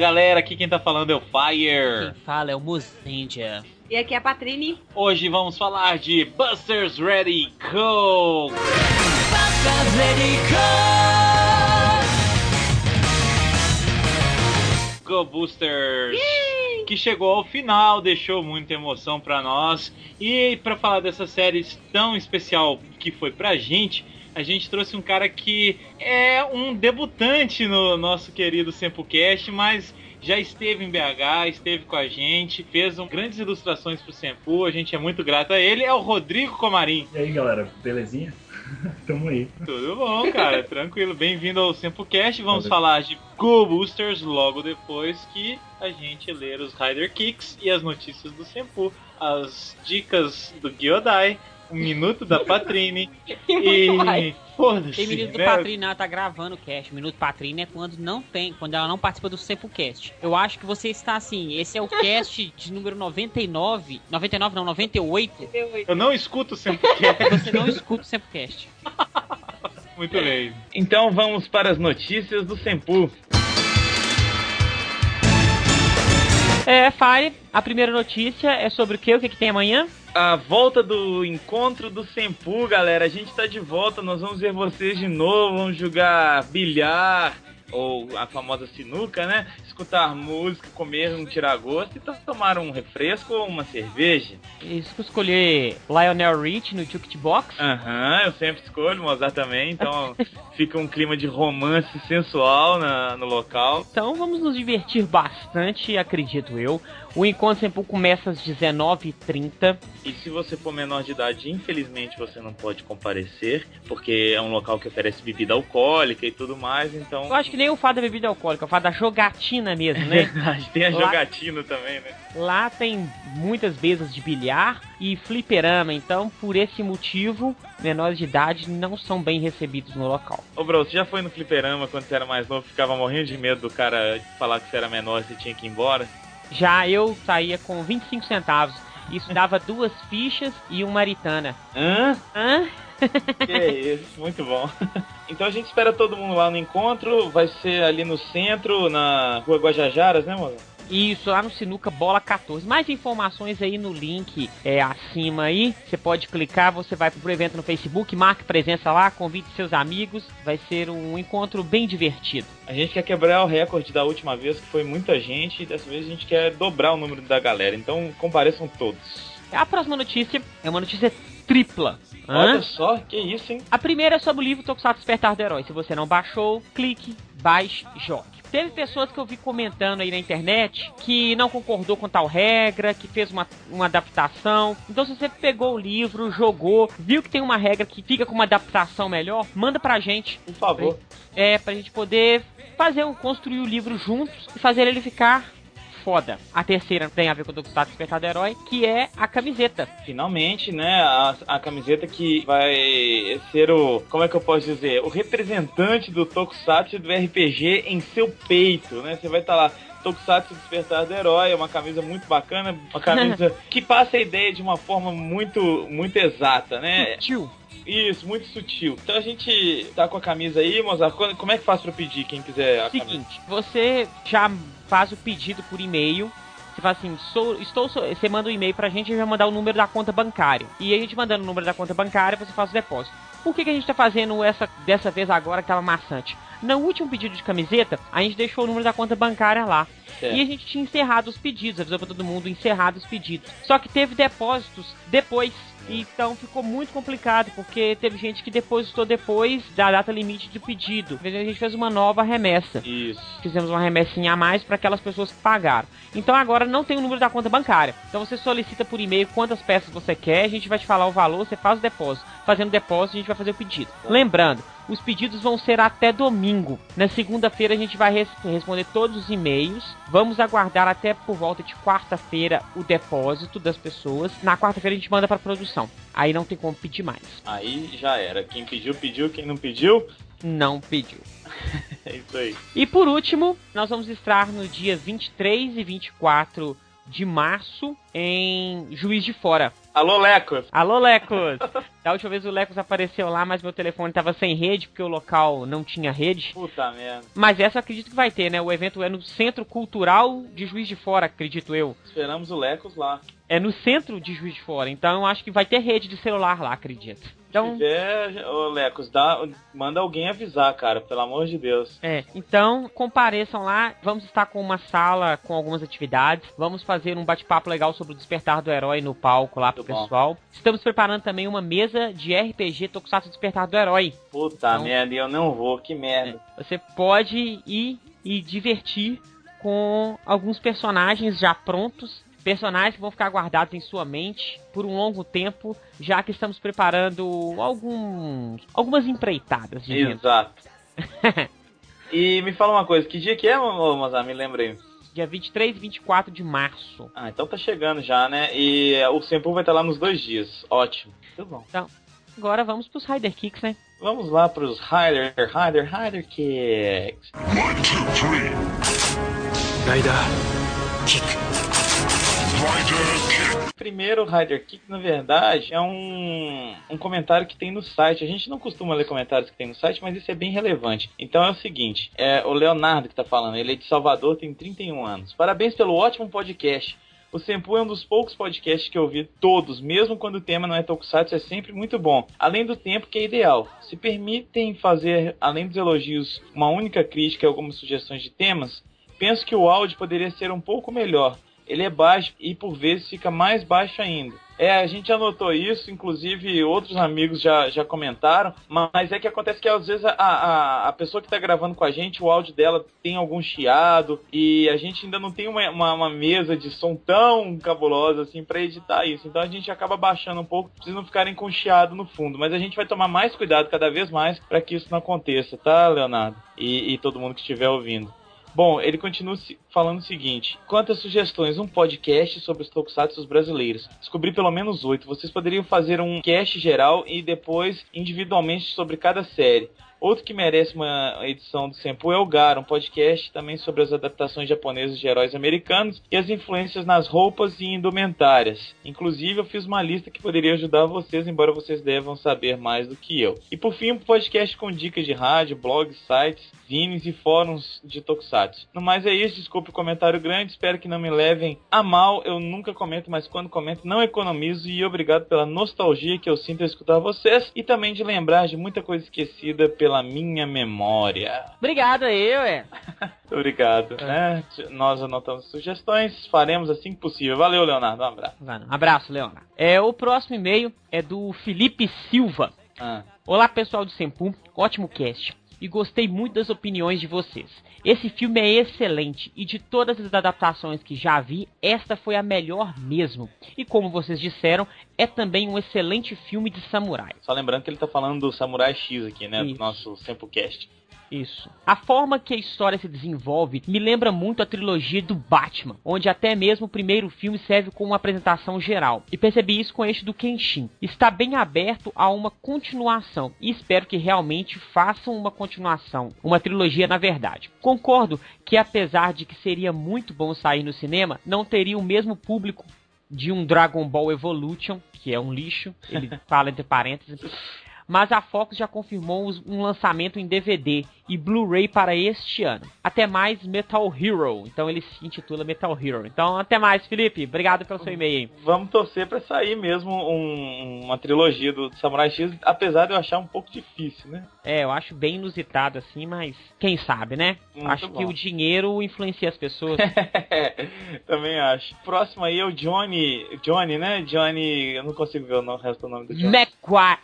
galera, aqui quem tá falando é o Fire. Quem fala é o Muzindia. E aqui é a Patrine. Hoje vamos falar de Busters Ready Go! Busters Ready Go! Go Boosters! Que chegou ao final, deixou muita emoção pra nós. E pra falar dessa série tão especial que foi pra gente, a gente trouxe um cara que é um debutante no nosso querido Sempocast, mas já esteve em BH, esteve com a gente, fez um, grandes ilustrações pro Sempu, a gente é muito grato a ele, é o Rodrigo Comarim. E aí galera, belezinha? Tamo aí. Tudo bom, cara, tranquilo. Bem-vindo ao Sempocast, vamos Valeu. falar de Go Boosters logo depois que a gente ler os Rider Kicks e as notícias do Sempu, as dicas do Gyodai, um minuto da Patrine. e. Foda-se. Tem minuto né? do Patrine, ela tá gravando o cast. Minuto Patrine é quando não tem, quando ela não participa do Sempocast. Eu acho que você está assim. Esse é o cast de número 99. 99 não, 98. Eu não escuto o Sempocast. Você não escuta o Sempocast. Muito bem. Então vamos para as notícias do Sempu. É, Fire, a primeira notícia é sobre o que? O que, que tem amanhã? A volta do encontro do Sempu, galera. A gente tá de volta, nós vamos ver vocês de novo, vamos jogar bilhar ou a famosa sinuca, né? Escutar música, comer um tiragosto e tomar um refresco ou uma cerveja. Isso, escolher Lionel Rich no Jukebox. Aham, uhum, eu sempre escolho, Mozart também, então fica um clima de romance sensual na, no local. Então vamos nos divertir bastante, acredito eu. O encontro sempre começa às 19h30. E se você for menor de idade, infelizmente você não pode comparecer, porque é um local que oferece bebida alcoólica e tudo mais, então. Eu acho que nem o fato da bebida alcoólica, o fato da jogatina mesmo, né? É verdade, tem a lá, jogatina também, né? Lá tem muitas mesas de bilhar e fliperama, então por esse motivo, menores de idade não são bem recebidos no local. Ô, bro, você já foi no fliperama quando você era mais novo, ficava morrendo de medo do cara falar que você era menor e você tinha que ir embora? Já eu saía com 25 centavos. Isso dava duas fichas e uma maritana. Hã? Hã? Que isso, muito bom. Então a gente espera todo mundo lá no encontro. Vai ser ali no centro, na rua Guajajaras, né, mano? Isso, lá no Sinuca Bola 14. Mais informações aí no link é, acima aí. Você pode clicar, você vai pro evento no Facebook, marque presença lá, convide seus amigos. Vai ser um encontro bem divertido. A gente quer quebrar o recorde da última vez, que foi muita gente, e dessa vez a gente quer dobrar o número da galera. Então compareçam todos. A próxima notícia é uma notícia tripla. Olha Hã? só, que isso, hein? A primeira é sobre o livro Tokusatsu Despertar do Herói. Se você não baixou, clique, baixe, jogue. Teve pessoas que eu vi comentando aí na internet que não concordou com tal regra, que fez uma, uma adaptação. Então, se você pegou o livro, jogou, viu que tem uma regra que fica com uma adaptação melhor, manda pra gente. Por favor. É, pra gente poder fazer, construir o livro juntos e fazer ele ficar foda. A terceira tem a ver com o Tokusatsu Despertar do Herói, que é a camiseta. Finalmente, né? A, a camiseta que vai ser o. Como é que eu posso dizer? O representante do Tokusatsu do RPG em seu peito, né? Você vai estar tá lá. Tokusatsu Despertar do Herói, é uma camisa muito bacana, uma camisa que passa a ideia de uma forma muito, muito exata, né? Sutil. Isso, muito sutil. Então a gente tá com a camisa aí, Mozart. Como é que faz para pedir quem quiser a Seguinte, camisa? você já faz o pedido por e-mail. Você fala assim, sou, estou, sou, você manda um e-mail pra gente e vai mandar o número da conta bancária. E a gente mandando o número da conta bancária, você faz o depósito. Por que, que a gente tá fazendo essa dessa vez agora que tava maçante? No último pedido de camiseta, a gente deixou o número da conta bancária lá. É. E a gente tinha encerrado os pedidos, avisou pra todo mundo encerrado os pedidos. Só que teve depósitos depois então ficou muito complicado, porque teve gente que depositou depois da data limite do pedido. A gente fez uma nova remessa. Isso. Fizemos uma remessinha a mais para aquelas pessoas que pagaram. Então agora não tem o número da conta bancária. Então você solicita por e-mail quantas peças você quer, a gente vai te falar o valor, você faz o depósito. Fazendo depósito, a gente vai fazer o pedido. Lembrando, os pedidos vão ser até domingo. Na segunda-feira a gente vai res responder todos os e-mails. Vamos aguardar até por volta de quarta-feira o depósito das pessoas. Na quarta-feira a gente manda para produção. Aí não tem como pedir mais. Aí já era. Quem pediu, pediu. Quem não pediu, não pediu. é isso aí. E por último, nós vamos estar no dia 23 e 24 de março em Juiz de Fora. Alô, Lecos! Alô, Lecos! Da última vez o Lecos apareceu lá, mas meu telefone tava sem rede, porque o local não tinha rede. Puta merda. Mas essa eu acredito que vai ter, né? O evento é no Centro Cultural de Juiz de Fora, acredito eu. Esperamos o Lecos lá. É no centro de Juiz de Fora, então eu acho que vai ter rede de celular lá, acredito. Então, Se tiver, ô Lecos, dá, manda alguém avisar, cara, pelo amor de Deus. É, então compareçam lá. Vamos estar com uma sala com algumas atividades. Vamos fazer um bate-papo legal sobre o despertar do herói no palco lá pro Muito bom. pessoal. Estamos preparando também uma mesa de RPG Tokusatsu Despertar do Herói. Puta Então- merda, eu não vou, que merda. Você pode ir e divertir com alguns personagens já prontos. Personagens que vão ficar guardados em sua mente por um longo tempo, já que estamos preparando alguns, algumas empreitadas. Exato. e me fala uma coisa, que dia que é, Mozart? Me lembra aí. Dia 23 e 24 de março. Ah, então tá chegando já, né? E é, o Sempo vai estar lá nos dois dias. Ótimo. Muito bom. Agora vamos pros Rider Kicks, né? Vamos lá pros Rider, Rider, Rider Kicks. One, two, three. Rider kick. Rider kick. Primeiro, Rider Kick, na verdade, é um, um comentário que tem no site. A gente não costuma ler comentários que tem no site, mas isso é bem relevante. Então é o seguinte: é o Leonardo que tá falando, ele é de Salvador, tem 31 anos. Parabéns pelo ótimo podcast. O Sempu é um dos poucos podcasts que eu ouvi todos, mesmo quando o tema não é Tokusatsu, é sempre muito bom. Além do tempo que é ideal. Se permitem fazer, além dos elogios, uma única crítica e algumas sugestões de temas, penso que o áudio poderia ser um pouco melhor. Ele é baixo e por vezes fica mais baixo ainda. É, a gente anotou isso, inclusive outros amigos já, já comentaram, mas é que acontece que às vezes a, a, a pessoa que está gravando com a gente, o áudio dela tem algum chiado e a gente ainda não tem uma, uma, uma mesa de som tão cabulosa assim para editar isso. Então a gente acaba baixando um pouco, vocês não ficarem com chiado no fundo. Mas a gente vai tomar mais cuidado cada vez mais para que isso não aconteça, tá, Leonardo? E, e todo mundo que estiver ouvindo. Bom, ele continua falando o seguinte: quantas sugestões, um podcast sobre os tokusatsu brasileiros. Descobri pelo menos oito. Vocês poderiam fazer um cast geral e depois individualmente sobre cada série. Outro que merece uma edição do Sempu é o Gara, um podcast também sobre as adaptações japonesas de heróis americanos e as influências nas roupas e indumentárias. Inclusive, eu fiz uma lista que poderia ajudar vocês, embora vocês devam saber mais do que eu. E por fim, um podcast com dicas de rádio, blogs, sites, zines e fóruns de Tokusatsu. No mais é isso, desculpe o comentário grande, espero que não me levem a mal. Eu nunca comento, mas quando comento não economizo e obrigado pela nostalgia que eu sinto ao escutar vocês e também de lembrar de muita coisa esquecida pela minha memória. Obrigado aí, ué. Obrigado, né? Nós anotamos sugestões, faremos assim que possível. Valeu, Leonardo, um abraço. Um abraço, Leonardo. É, o próximo e-mail é do Felipe Silva. Ah, Olá, pessoal do Sempu. Ótimo cast. E gostei muito das opiniões de vocês. Esse filme é excelente e de todas as adaptações que já vi, esta foi a melhor mesmo. E como vocês disseram, é também um excelente filme de samurai. só lembrando que ele tá falando do Samurai X aqui, né? Isso. Do nosso Sempocast. Isso. A forma que a história se desenvolve me lembra muito a trilogia do Batman, onde até mesmo o primeiro filme serve como uma apresentação geral. E percebi isso com este do Kenshin. Está bem aberto a uma continuação e espero que realmente façam uma continuação, uma trilogia na verdade. Concordo que apesar de que seria muito bom sair no cinema, não teria o mesmo público de um Dragon Ball Evolution, que é um lixo, ele fala entre parênteses. Mas a Fox já confirmou um lançamento em DVD e Blu-ray para este ano. Até mais Metal Hero. Então ele se intitula Metal Hero. Então até mais, Felipe. Obrigado pelo seu e-mail. Vamos torcer pra sair mesmo um- uma trilogia do Samurai X, apesar de eu achar um pouco difícil, né? É, eu acho bem inusitado assim, mas quem sabe, né? Muito acho que bom. o dinheiro influencia as pessoas. Também acho. Próximo aí é o Johnny. Johnny, né? Johnny. Eu não consigo ver o resto do nome do Johnny. McGua-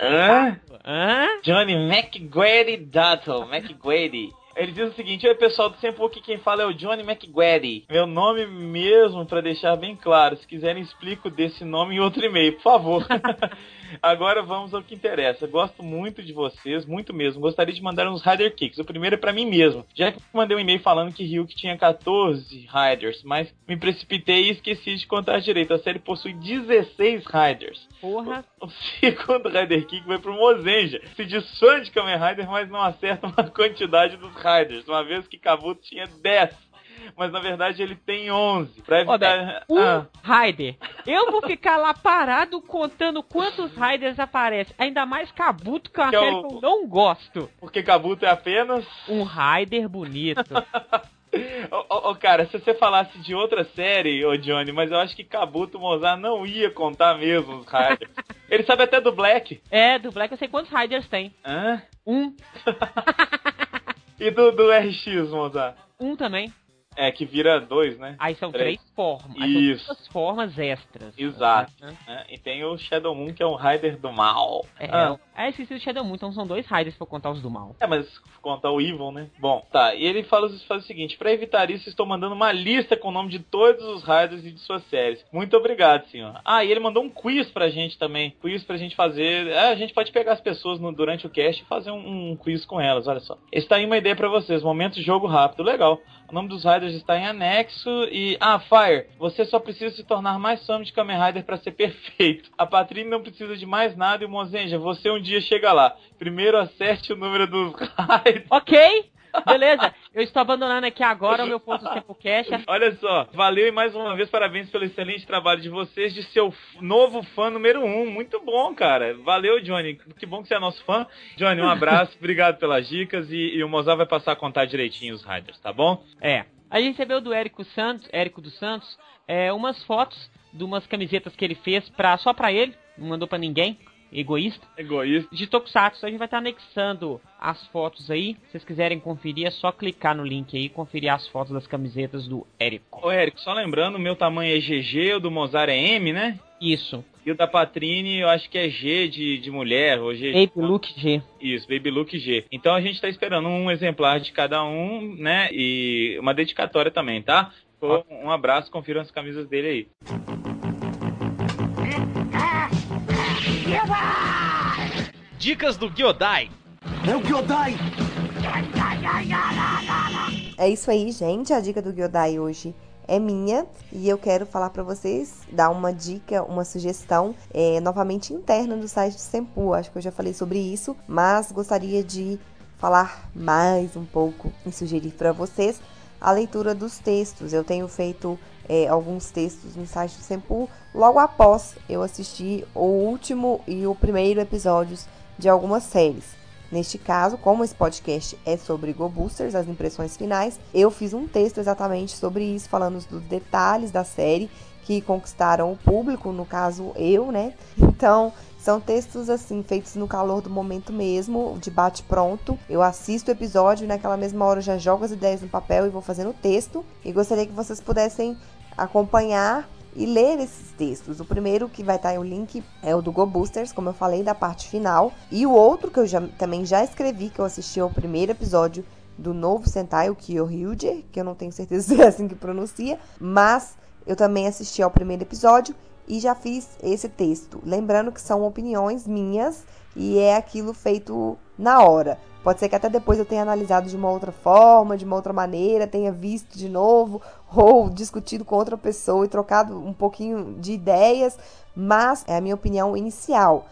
Hã? Hã? Johnny McGuady Dutton. McGuady. Ele diz o seguinte: Oi pessoal do Sempre aqui quem fala é o Johnny McGuady. Meu nome mesmo, pra deixar bem claro. Se quiserem, explico desse nome em outro e-mail, por favor. Agora vamos ao que interessa. Gosto muito de vocês, muito mesmo. Gostaria de mandar uns Rider Kicks. O primeiro é pra mim mesmo. Já que mandei um e-mail falando que Ryuk tinha 14 Riders, mas me precipitei e esqueci de contar direito. A série possui 16 Riders. Porra. O segundo Rider Kick vai pro Mozenja. Se diz fã de Kamen Rider, mas não acerta uma quantidade dos Riders, uma vez que Kabuto tinha 10. Mas na verdade ele tem 11. Pra evitar. Beto, um Ah, Raider. Eu vou ficar lá parado contando quantos Raiders aparecem. Ainda mais Kabuto, que é uma Que é série o- que eu não gosto. porque Kabuto é apenas. Um Raider bonito. Ô, ô, ô, cara, se você falasse de outra série, ô Johnny, mas eu acho que Kabuto Mozart não ia contar mesmo os Riders. Ele sabe até do Black. é, do Black eu sei quantos Raiders tem. Hã? Um. E do, do RX, Mozart. Um também. É, que vira dois, né? Aí são Três. três formas. Aí são Isso. duas formas extras. Exato. Né? É, E tem o Shadow Moon, que é um Rider do mal. É, Ah, é, esqueci do Shadow Moon, então são dois Raiders pra contar os do mal. É, mas conta o Evil, né? Bom, tá. E ele fala, faz o seguinte: pra evitar isso, estou mandando uma lista com o nome de todos os Riders e de suas séries. Muito obrigado, senhor. Ah, e ele mandou um quiz pra gente também. Quiz pra gente fazer. É, a gente pode pegar as pessoas no- durante o cast e fazer um, um quiz com elas, olha só. Está aí uma ideia pra vocês: momento jogo rápido. Legal. O nome dos Riders está em anexo e. Ah, Fire, você só precisa se tornar mais fã de Kamen Rider pra ser perfeito. A Patrine não precisa de mais nada e o Mozenja, você um dia chega lá. Primeiro acerte o número dos Riders. Ok, beleza. Eu estou abandonando aqui agora o meu ponto tempo cash. Olha só, valeu e mais uma vez parabéns pelo excelente trabalho de vocês, de seu novo fã número um. Muito bom, cara. Valeu, Johnny. Que bom que você é nosso fã. Johnny, um abraço, obrigado pelas dicas e, e o Mozart vai passar a contar direitinho os Riders, tá bom? É. A gente recebeu do Érico Santos, Érico dos Santos, é, umas fotos de umas camisetas que ele fez pra, só pra ele, não mandou pra ninguém, egoísta, Egoísta. de Tokusatsu. A gente vai estar anexando as fotos aí. Se vocês quiserem conferir, é só clicar no link aí e conferir as fotos das camisetas do Érico. Ô, Érico, só lembrando, o meu tamanho é GG, o do Mozart é M, né? Isso. E o da Patrine, eu acho que é G de, de mulher, ou G Baby Look G. Isso, Baby Look G. Então a gente tá esperando um exemplar de cada um, né? E uma dedicatória também, tá? Pô, Um abraço, confiram as camisas dele aí. Dicas do Gyodai. É o Gyodai! É isso aí, gente. A dica do Gyodai hoje é minha e eu quero falar pra vocês, dar uma dica, uma sugestão, é, novamente interna do site do Sempu. Acho que eu já falei sobre isso, mas gostaria de falar mais um pouco e sugerir pra vocês a leitura dos textos. Eu tenho feito é, alguns textos no site do Sempu logo após eu assistir o último e o primeiro episódios de algumas séries. Neste caso, como esse podcast é sobre Go Boosters, as impressões finais, eu fiz um texto exatamente sobre isso, falando dos detalhes da série que conquistaram o público, no caso eu, né? Então, são textos assim, feitos no calor do momento mesmo, de bate pronto. Eu assisto o episódio e naquela mesma hora já jogo as ideias no papel e vou fazendo o texto. E gostaria que vocês pudessem acompanhar e ler esses textos. O primeiro que vai estar aí o link é o do Go Boosters, como eu falei, da parte final. E o outro que eu já, também já escrevi, que eu assisti ao primeiro episódio do novo Sentai, o Kyoryuger, que eu não tenho certeza se é assim que pronuncia, mas eu também assisti ao primeiro episódio e já fiz esse texto. Lembrando que são opiniões minhas e é aquilo feito na hora. Pode ser que até depois eu tenha analisado de uma outra forma, de uma outra maneira, tenha visto de novo, ou discutido com outra pessoa e trocado um pouquinho de ideias, mas é a minha opinião inicial.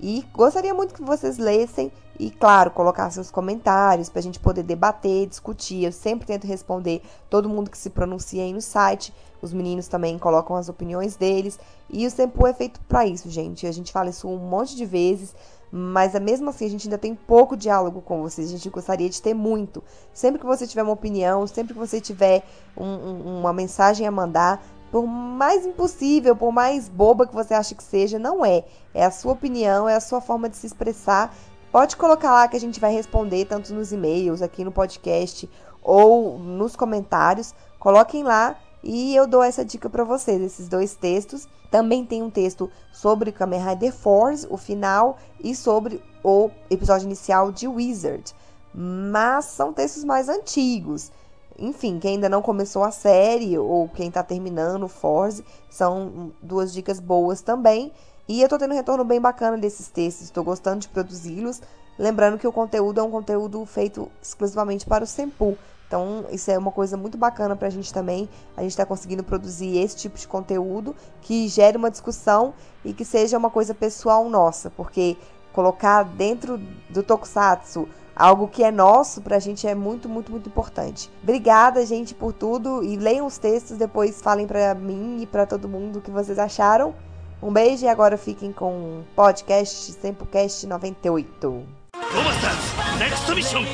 E gostaria muito que vocês lessem e, claro, colocar seus comentários para a gente poder debater, discutir. Eu sempre tento responder todo mundo que se pronuncia aí no site. Os meninos também colocam as opiniões deles. E o Sempu é feito para isso, gente. A gente fala isso um monte de vezes. Mas é mesmo assim, a gente ainda tem pouco diálogo com vocês. A gente gostaria de ter muito. Sempre que você tiver uma opinião, sempre que você tiver um- um- uma mensagem a mandar, por mais impossível, por mais boba que você ache que seja, não é. É a sua opinião, é a sua forma de se expressar. Pode colocar lá que a gente vai responder, tanto nos e-mails, aqui no podcast ou nos comentários. Coloquem lá e eu dou essa dica para vocês, esses dois textos. Também tem um texto sobre Kamen Rider Force, o final, e sobre o episódio inicial de Wizard. Mas são textos mais antigos. Enfim, quem ainda não começou a série ou quem tá terminando o Force, são duas dicas boas também. E eu tô tendo um retorno bem bacana desses textos, estou gostando de produzi-los. Lembrando que o conteúdo é um conteúdo feito exclusivamente para o Sempu. Então, isso é uma coisa muito bacana pra gente também. A gente tá conseguindo produzir esse tipo de conteúdo que gere uma discussão e que seja uma coisa pessoal nossa, porque colocar dentro do Tokusatsu algo que é nosso, pra gente é muito, muito, muito importante. Obrigada, gente, por tudo. E leiam os textos, depois falem pra mim e pra todo mundo o que vocês acharam. Um beijo e agora fiquem com o podcast Sempocast 98. ロマスターズネクストミッション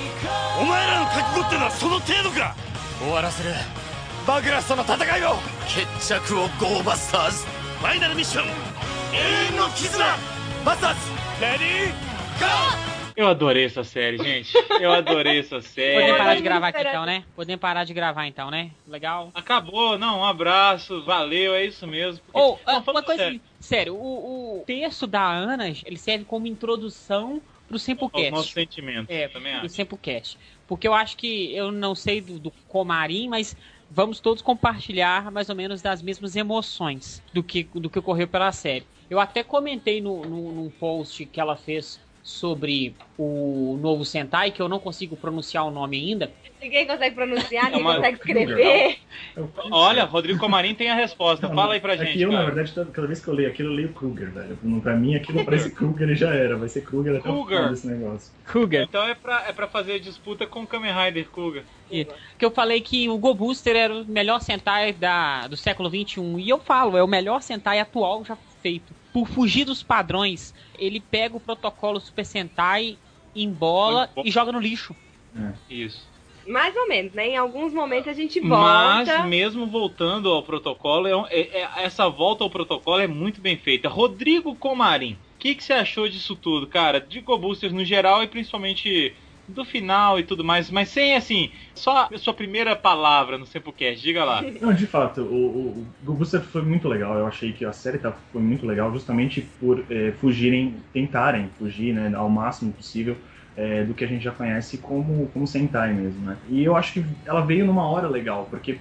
お前らの覚悟ってのはその程度か終わらせるバグラスとの戦いを決着をゴーバスターズファイナルミッション永遠の絆バスターズレディーゴー Eu adorei essa série, gente. Eu adorei essa série. Podemos parar de muito gravar aqui esperando. então, né? Podemos parar de gravar então, né? Legal. Acabou, não, um abraço, valeu, é isso mesmo. Porque- Ou, Não, ah, falando uma coisa sério, assim, sério, o, o texto da Ana, ele serve como introdução pro aos Sempocast. nossos sentimentos, É, também acho. Sempocast. Porque eu acho que, eu não sei do, do Comarim, mas vamos todos compartilhar mais ou menos das mesmas emoções do que, do que ocorreu pela série. Eu até comentei no, no, num post que ela fez sobre o novo Sentai, que eu não consigo pronunciar o nome ainda. Ninguém consegue pronunciar, ninguém uma- consegue escrever. Eu- Olha, Rodrigo Comarim tem a resposta. Não, Fala aí pra é gente. eu, na cara. verdade, toda, cada vez que eu leio aquilo, eu leio Kruger, velho. Não, Pra mim, aquilo parece Kruger e já era. Vai ser Kruger até o Kruger. final desse negócio. Cougar. Então é pra, é pra fazer disputa com o Kamen Rider Kuga. Que eu falei que o Go Booster era o melhor Sentai da, do século XXI. E eu falo, é o melhor Sentai atual já feito. Por fugir dos padrões, ele pega o protocolo Super Sentai, embola e joga no lixo. Isso. Mais ou menos, né? Em alguns momentos a gente Mas, volta. mesmo voltando ao protocolo, é é- é- essa volta ao protocolo é muito bem feita. Rodrigo Comarim, o que, que você achou disso tudo, cara? De Go Boosters no geral e principalmente do final e tudo mais, mas sem assim, só a sua primeira palavra no Sempocast, diga lá. Não, de fato, o, o, o foi muito legal. Eu achei que a série tá, foi muito legal justamente por eh, fugirem, tentarem fugir né, ao máximo possível eh, do que a gente já conhece como, como Sentai mesmo, né? E eu acho que ela veio numa hora legal, porque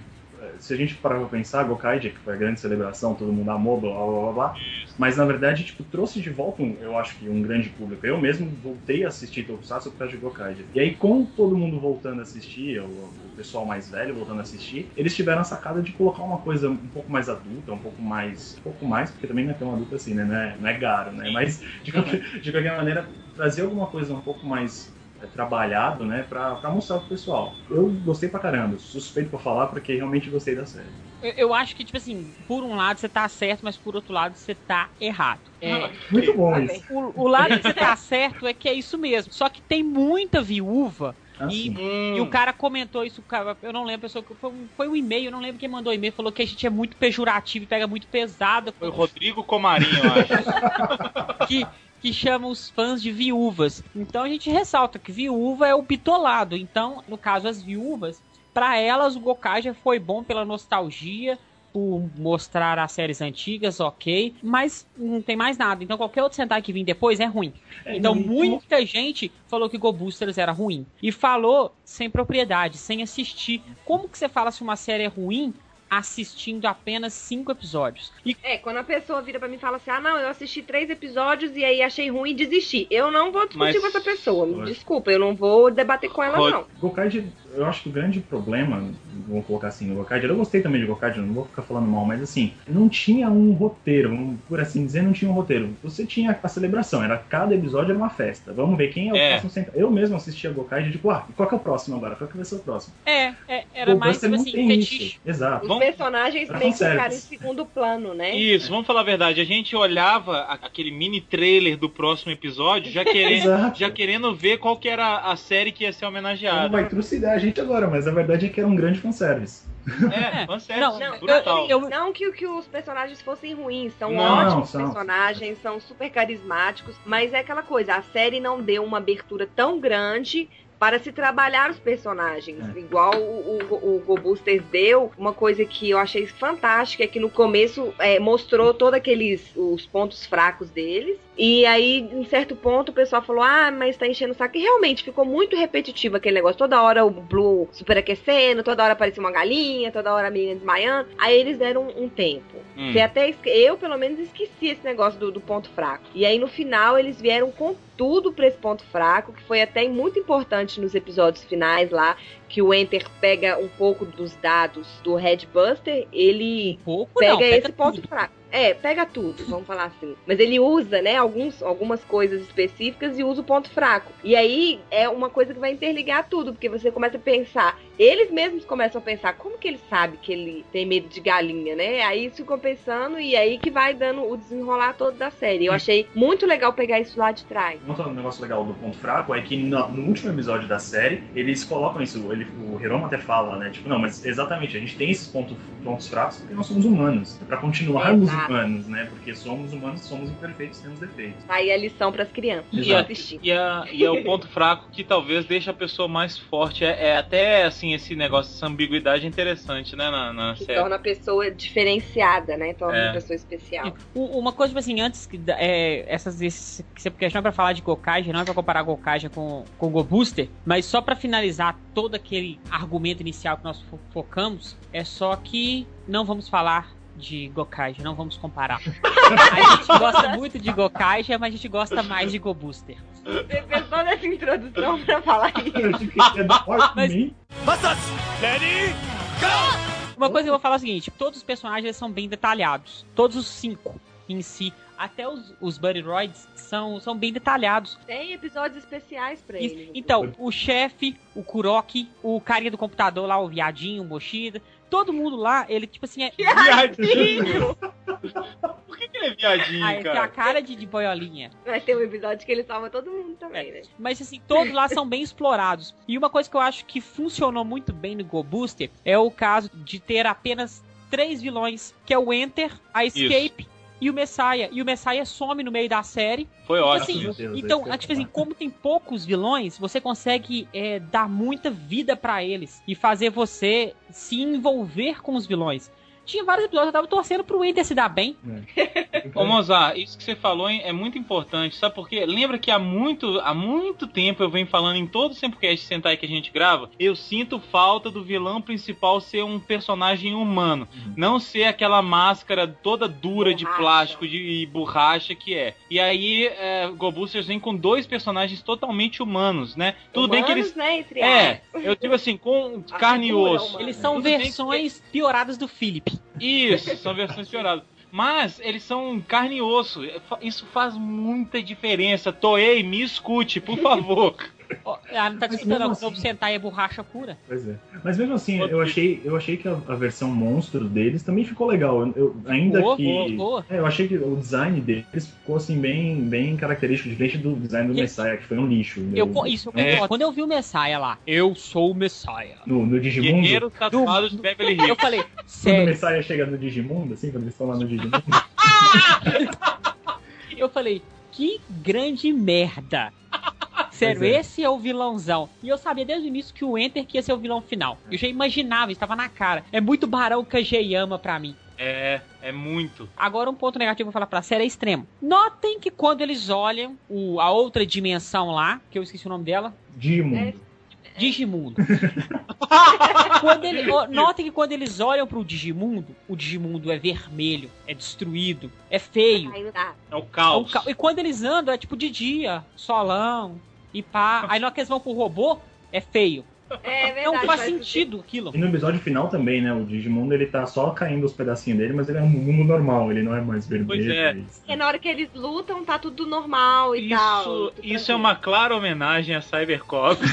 se a gente parar pra pensar, Gokaija, que foi a grande celebração, todo mundo amou, blá blá blá blá, mas na verdade, tipo, trouxe de volta, um, eu acho que um grande público. Eu mesmo voltei a assistir Tokusatsu por causa de Gokaija. E aí, com todo mundo voltando a assistir, o, o pessoal mais velho voltando a assistir, eles tiveram a sacada de colocar uma coisa um pouco mais adulta, um pouco mais. Um pouco mais, porque também não é tão adulto assim, né? Não é, não é garo, né? Mas, de qualquer, de qualquer maneira, trazer alguma coisa um pouco mais trabalhado, né, pra, pra mostrar pro pessoal. Eu gostei pra caramba, suspeito pra falar porque realmente gostei da série. Eu, eu acho que, tipo assim, por um lado você tá certo, mas por outro lado você tá errado. É, Muito bom Tá isso. o, o lado que você tá certo é que é isso mesmo. Só que tem muita viúva Assim. Hum, E o cara comentou isso, cara, eu não lembro, a pessoa, que- foi, um- foi um e-mail, eu não lembro quem mandou o e-mail, falou que a gente é muito pejorativo e pega muito pesado, Foi o Rodrigo Comarim, eu acho. que, que chama os fãs de viúvas. Então a gente ressalta que viúva é o bitolado. Então, no caso, as viúvas, pra elas o Gokaja foi bom pela nostalgia, por mostrar as séries antigas, ok, mas não tem mais nada. Então qualquer outro Sentai que vir depois é ruim. É, Então muita gente falou que Go Boosters era ruim. E falou sem propriedade, sem assistir. Como que você fala se uma série é ruim assistindo apenas cinco episódios? E É, quando a pessoa vira pra mim e fala assim: ah, não, eu assisti três episódios e aí achei ruim e desisti. Eu não vou discutir Mas- com essa pessoa. Me. Desculpa, eu não vou debater com ela, Rod- não. Gokaid, eu acho que o grande problema, vamos colocar assim, no Gokaid, eu gostei também de Gokaid, não vou ficar falando mal, mas assim, não tinha um roteiro, vamos por assim dizer, não tinha um roteiro. Você tinha a celebração, era cada episódio era uma festa. Vamos ver quem é o É. próximo centro. Eu mesmo assistia Gokaid, tipo, ah, qual que é o próximo agora? Qual que vai ser o próximo? é, é, era O mais tipo assim, fetiche. isso. Exato. Os Vamos- personagens meio que ficaram em segundo plano, né? Isso, vamos falar a verdade. A gente olhava aquele mini trailer do próximo episódio, já querendo, já querendo ver qual que era a série que ia ser homenageada. vai trucidar a gente agora, mas a verdade é que era um grande fanservice. É, É, fanservice, não, brutal. eu- eu- Não que, que os personagens fossem ruins, são Não, ótimos são. personagens, são super carismáticos, mas é aquela coisa, a série não deu uma abertura tão grande para se trabalhar os personagens. É. Igual o, o, o Go Boosters deu, uma coisa que eu achei fantástica é que no começo é, mostrou todos aqueles os pontos fracos deles. E aí, em certo ponto, o pessoal falou: Ah, mas tá enchendo o saco. E realmente ficou muito repetitivo aquele negócio. Toda hora o Blue superaquecendo, toda hora aparecia uma galinha, toda hora a menina desmaiando. Aí eles deram um, um tempo. Hum. Até eu, pelo menos, esqueci esse negócio do, do ponto fraco. E aí, no final, eles vieram com tudo pra esse ponto fraco, que foi até muito importante nos episódios finais lá, que o Enter pega um pouco dos dados do Headbuster, ele pouco pega não, pega esse ponto tudo. fraco. É, pega tudo, vamos falar assim. Mas ele usa, né, alguns, algumas coisas específicas e usa o ponto fraco. E aí é uma coisa que vai interligar tudo, porque você começa a pensar, eles mesmos começam a pensar, como que ele sabe que ele tem medo de galinha, né? Aí isso ficam pensando e aí que vai dando o desenrolar todo da série. Eu achei muito legal pegar isso lá de trás. Um negócio legal do ponto fraco é que no, no último episódio da série, eles colocam isso, ele, o Hiromo até fala, né? Tipo, não, mas exatamente, a gente tem esses pontos, pontos fracos porque nós somos humanos. É pra continuarmos Exato. Humanos, né? Porque somos humanos, somos imperfeitos, temos defeitos. Aí a lição pras crianças. E, a- e, a- e é o ponto fraco que talvez deixe a pessoa mais forte. É, é até assim, esse negócio, essa ambiguidade é interessante, né, na, na Que série. torna a pessoa diferenciada, né? Torna É. uma pessoa especial. Uma coisa, tipo assim, antes que é, essas esse, que você questiona pra falar de Gokaiger, não é pra comparar Gokaiger com, com Go Booster, mas só pra finalizar todo aquele argumento inicial que nós fo- focamos, é só que não vamos falar de Gokaija, não vamos comparar. A gente gosta muito de Gokaija, mas a gente gosta mais de GoBooster. Você fez toda essa introdução pra falar isso. mas... Ready? Go! Uma coisa que eu vou falar é o seguinte, todos os personagens são bem detalhados, todos os cinco em si. Até os, os Buddy Roids são, são bem detalhados. Tem episódios especiais pra eles. Então, o chefe, o Kuroki, o carinha do computador lá, o viadinho, o Moshida, todo mundo lá, ele, tipo assim, é. Viadinho! Por que, que ele é viadinho, Ah, ele tem a cara? cara de, de boiolinha. Vai ter um episódio que ele salva todo mundo também, né? Mas assim, todos lá são bem explorados. E uma coisa que eu acho que funcionou muito bem no Go Booster é o caso de ter apenas três vilões, que é o Enter, a Escape e o Messiah. E o Messiah some no meio da série. Foi ótimo. Assim, Deus, Então, é tipo assim, como tem poucos vilões, você consegue é, dar muita vida pra eles e fazer você se envolver com os vilões. Tinha vários episódios, eu tava torcendo pro Enter se dar bem. Ô Mozart, isso que você falou hein, é muito importante, sabe por quê? Lembra que há muito, há muito tempo eu venho falando em todo o Sempocast Sentai que a gente grava, eu sinto falta do vilão principal ser um personagem humano, Uhum. não ser aquela máscara toda dura de Borracha. plástico de, e borracha que é. E aí, é, Go Boosters vem com dois personagens totalmente humanos, né? Tudo bem que Humanos, eles... Né, entre É, eu digo assim, com A carne e osso. humana. Eles são Tudo bem que- versões pioradas do Philip. Isso, são versões pioradas. Mas eles são carne e osso. Isso faz muita diferença. Toei, me escute, por favor. Ó, Ah, não tá Mas disputando, mesmo o Novo assim- Sentai é borracha pura. Pois é. Mas mesmo assim, eu achei, eu achei que a, a versão monstro deles também ficou legal. Eu, eu- ainda Boa, que. boa, boa. É, eu achei que o design deles ficou assim bem, bem característico, diferente do design do E- Messiah, que foi um lixo. Eu, Eu- isso eu É. concordo. Quando eu vi o Messiah lá, eu sou o Messiah. No, no Digimundo. Guerreiros tatuados de Beverly Eu Hills. falei, Quando o sério, Messiah chega no Digimundo, assim, quando eles estão lá no Digimundo. eu falei, que grande merda. Sério, é. esse é o vilãozão. E eu sabia desde o início que o Enter que ia ser o vilão final. Eu já imaginava, estava na cara. É muito Barão Kageyama pra mim. É, é muito. Agora um ponto negativo que eu vou falar pra série é extremo. Notem que quando eles olham o, a outra dimensão lá, que eu esqueci o nome dela, Digimundo. Digimundo. Quando ele- notem que quando eles olham pro Digimundo, o Digimundo é vermelho, é destruído, é feio. Aí não dá. É o É um caos. ca- E quando eles andam, é tipo de dia, solão e pá. Aí na hora que eles vão pro robô, é feio. É verdade. Não faz faz sentido aquilo. E no episódio final também, né? O Digimundo ele tá só caindo os pedacinhos dele, mas ele é um mundo normal, ele não é mais vermelho. Pois é. Porque na hora que eles lutam, tá tudo normal e tal. Isso, tudo isso é tranquilo. uma clara homenagem a Cybercop.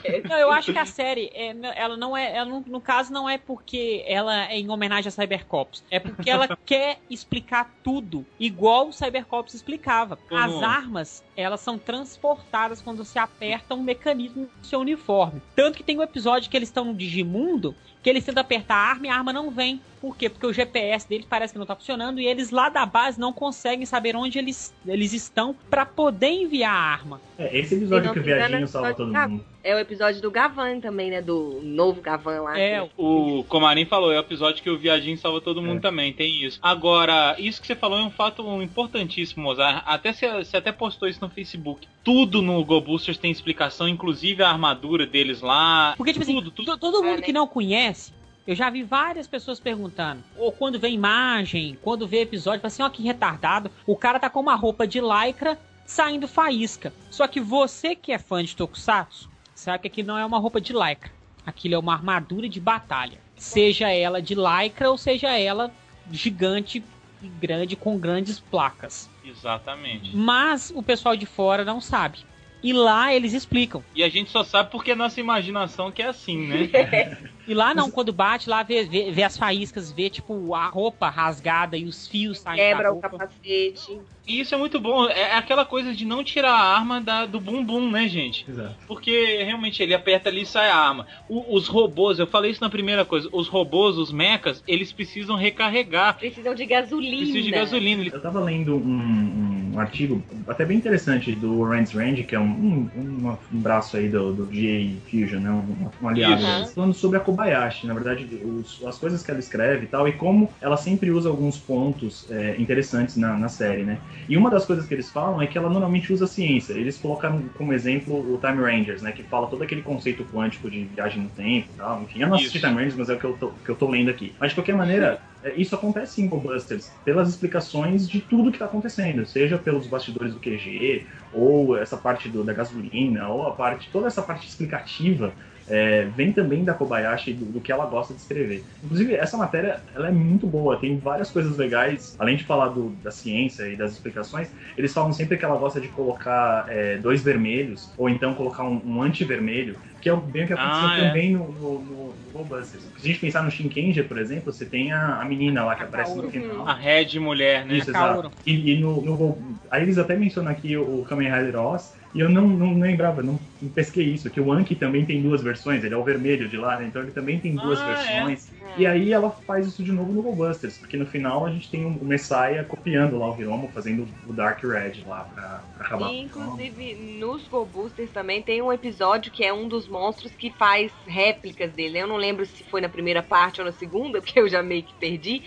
Não, eu acho que a série, é, ela não é, ela não- no caso não é porque ela é em homenagem a Cybercops, é porque ela quer explicar tudo igual o Cybercops explicava. As armas, elas são transportadas quando você aperta um mecanismo do seu uniforme. Tanto que tem um episódio que eles estão no Digimundo, que eles tentam apertar a arma e a arma não vem. Por quê? Porque o GPS deles parece que não tá funcionando e eles lá da base não conseguem saber onde eles, eles estão pra poder enviar a arma. É, esse episódio que o se viadinho salva todo de mundo. É o episódio do Gavan também, né? Do novo Gavan lá. É, O Comarim falou, é o episódio que o viadinho salva todo mundo É. também, tem isso. Agora, isso que você falou é um fato importantíssimo, Mozart. Até você, você até postou isso no Facebook. Tudo no Go Boosters tem explicação, inclusive a armadura deles lá. Porque, tipo assim, tudo, tudo. to- todo mundo né? que não conhece, eu já vi várias pessoas perguntando. Ou quando vê imagem, quando vê episódio, fala assim, ó, que retardado. O cara tá com uma roupa de lycra saindo faísca. Só que você que é fã de Tokusatsu, sabe que aquilo não é uma roupa de lycra. Aquilo é uma armadura de batalha. Seja ela de lycra ou seja ela gigante e grande com grandes placas. Exatamente. Mas o pessoal de fora não sabe. E lá eles explicam. E a gente só sabe porque é nossa imaginação que é assim, né? E lá não, quando bate, lá vê, vê, vê as faíscas, vê tipo a roupa rasgada e os fios saindo da Quebra o capacete. E isso é muito bom. É aquela coisa de não tirar a arma da, do bumbum, né, gente? Exato. Porque realmente ele aperta ali e sai a arma. O- os robôs, eu falei isso na primeira coisa, os robôs, os mechas, eles precisam recarregar. Precisam de gasolina. Precisam de gasolina. Eu tava lendo um, um artigo até bem interessante do Rand's Range, que é um, um, um- braço aí do, do GA Fusion, né? Um, um aliado. Deles, Falando sobre a Kobayashi, na verdade, os- as coisas que ela escreve e tal, e como ela sempre usa alguns pontos é, interessantes na, na série, né? E uma das coisas que eles falam é que ela normalmente usa ciência. Eles colocaram como exemplo o Time Rangers, né? Que fala todo aquele conceito quântico de viagem no tempo e tal. Enfim, eu não assisti. Time Rangers, mas é o que eu tô, que eu tô lendo aqui. Mas de qualquer maneira, é, Isso acontece em GoBusters pelas explicações de tudo que está acontecendo, seja pelos bastidores do QG, ou essa parte do- da gasolina, ou a parte, toda essa parte explicativa é, vem também da Kobayashi do, do que ela gosta de escrever. Inclusive, essa matéria ela é muito boa, tem várias coisas legais, além de falar do- da ciência e das explicações, eles falam sempre que ela gosta de colocar é, dois vermelhos, ou então colocar um, um anti-vermelho, que é o bem o que aconteceu Ah, é. também no, no, no, no. Se a gente pensar no Shinkenger, por exemplo, você tem a, a menina lá que aparece no final. A Red mulher, né? Isso, exato. E, e no, no Aí eles até mencionam aqui o, o Kamen Rider Oz, e eu não, não lembrava, não, não pesquei isso, que o Anki também tem duas versões, ele é o vermelho de lá, né? Então ele também tem duas Ah, versões. E aí ela faz isso de novo no GoBusters, porque no final a gente tem o Messiah copiando lá o Hiromo, fazendo o Dark Red lá pra, pra acabar E, inclusive, nos Go Boosters também tem um episódio que é um dos monstros que faz réplicas dele. Eu não lembro se foi na primeira parte ou na segunda, porque eu já meio que perdi.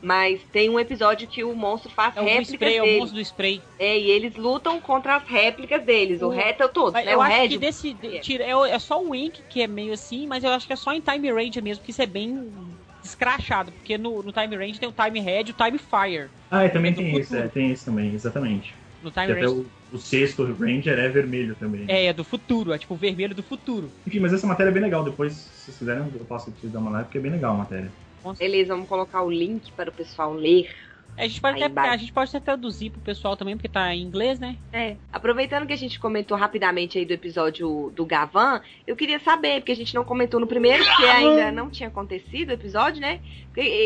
Mas tem um episódio que o monstro faz É réplicas spray, é o dele. monstro do spray. É, e eles lutam contra as réplicas deles. O, O- resto é todos, Mas né? eu o acho Red, que desse. de- tira, é, é só o Wink que é meio assim, mas eu acho que é só em Time Range mesmo, porque isso é bem escrachado. Porque no, no Time Range tem o Time Red e o Time Fire. Ah, e também é tem esse, futuro. é, tem esse também, exatamente. No Que Time até Range. o, o sexto Ranger é vermelho também. É, é do futuro, é tipo o vermelho do futuro. Enfim, mas essa matéria é bem legal. Depois, se vocês quiserem, eu posso te dar uma live, porque é bem legal a matéria. Beleza, vamos colocar o link para o pessoal ler. A gente pode, até, a gente pode até traduzir pro pessoal também, porque tá em inglês, né? É, aproveitando que a gente comentou rapidamente aí do episódio do Gavan, eu queria saber, porque a gente não comentou no primeiro, porque ainda não tinha acontecido o episódio, né?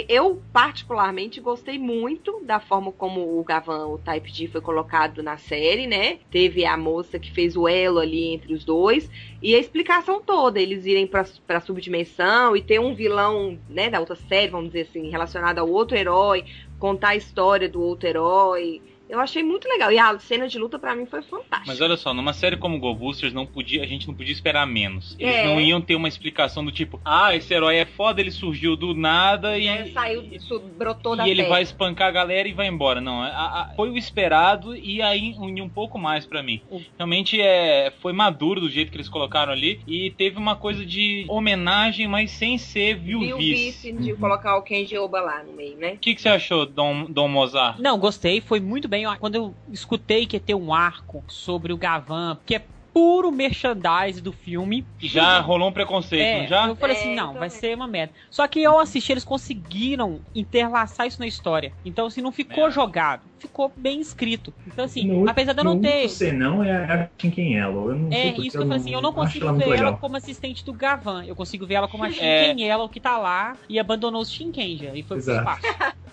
Eu, particularmente, gostei muito da forma como o Gavan, o Type D, foi colocado na série, né? Teve a moça que fez o elo ali entre os dois, e a explicação toda, eles irem pra, pra subdimensão e ter um vilão, né, da outra série, vamos dizer assim, relacionado ao outro herói, contar a história do outro herói. Eu achei muito legal. E a cena de luta pra mim foi fantástica. Mas olha só, numa série como Go Boosters, não podia, a gente não podia esperar menos. Eles É. não iam ter uma explicação do tipo, ah, esse herói é foda, ele surgiu do nada e. É, saiu, isso brotou da e ele terra. vai espancar a galera e vai embora. Não, a- a- foi o esperado e aí um, um pouco mais pra mim. Realmente é, foi maduro do jeito que eles colocaram ali e teve uma coisa de homenagem, mas sem ser Viu viu-vice. vice de colocar o Kenji Oba lá no meio, né? O que, que você achou, Dom, Dom Mozart? Não, gostei, foi muito bem. Quando eu escutei que ia ter um arco sobre o Gavan, que é puro merchandise do filme. Já rolou um preconceito, É, não já? eu falei É, assim, não, também. vai ser uma merda. Só que eu assisti, eles conseguiram interlaçar isso na história. Então, assim, não ficou É. jogado. Ficou bem escrito. Então, assim, No- apesar de eu não ter... único senão é a Shinken Yellow. Eu não É, isso que eu falei assim, eu não consigo ela ver ela como assistente do Gavan. Eu consigo ver ela como a É. Shinken Yellow que tá lá e abandonou os Shinkenja. E foi pro Exato. espaço.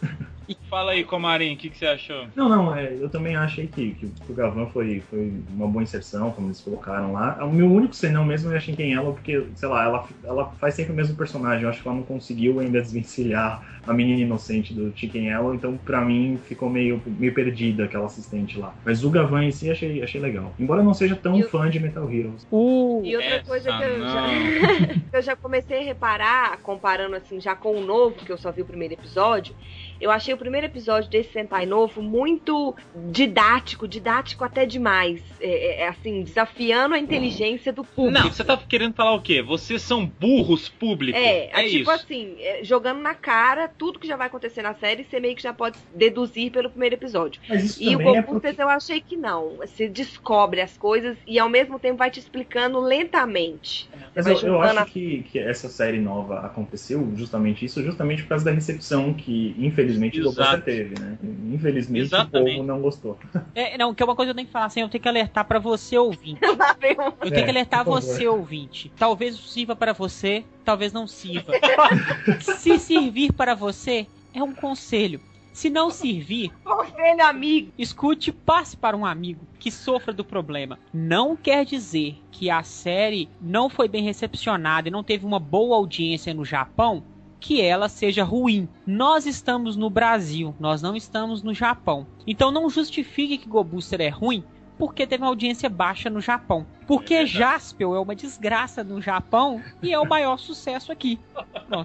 Fala aí, Comarim, o que, que você achou? Não, não, é, eu também achei que, que o Gavan foi, foi uma boa inserção, como eles colocaram lá. O meu único senão mesmo é a Shinken Yellow, porque, sei lá, ela, ela faz sempre o mesmo personagem. Eu acho que ela não conseguiu ainda desvencilhar a menina inocente do Chicken Yellow, então pra mim ficou meio, meio perdida aquela assistente lá. Mas o Gavan em si achei, achei legal. Embora eu não seja tão E o- fã de Metal Heroes. O... E outra coisa que eu, já, que eu já comecei a reparar, comparando assim já com o novo, que eu só vi o primeiro episódio, eu achei o primeiro episódio desse Sentai novo muito didático, didático até demais. É, é, é assim, desafiando a inteligência do público. Não, você tá querendo falar o quê? Vocês são burros públicos. É, é tipo isso. assim, é, jogando na cara tudo que já vai acontecer na série, você meio que já pode deduzir pelo primeiro episódio. Mas isso E o é Goku porque... eu achei que não. Você descobre as coisas e ao mesmo tempo vai te explicando lentamente. Mas eu, eu acho que, que essa série nova aconteceu justamente isso, justamente por causa da recepção que, infelizmente, o Exato. Goku teve, né? Infelizmente, Exatamente. o povo não gostou. É, não, que é uma coisa que eu tenho que falar assim, eu tenho que alertar pra você ouvinte. Eu tenho É, que alertar favor. você, ouvinte. Talvez sirva para você, talvez não sirva. Se servir para você, é um conselho. Se não servir, Conselho amigo. escute e passe para um amigo que sofra do problema. Não quer dizer que a série não foi bem recepcionada e não teve uma boa audiência no Japão que ela seja ruim. Nós estamos no Brasil, nós não estamos no Japão. Então não justifique que Go Booster é ruim porque teve uma audiência baixa no Japão. Porque É. Jaspion é uma desgraça no Japão e é o maior sucesso aqui.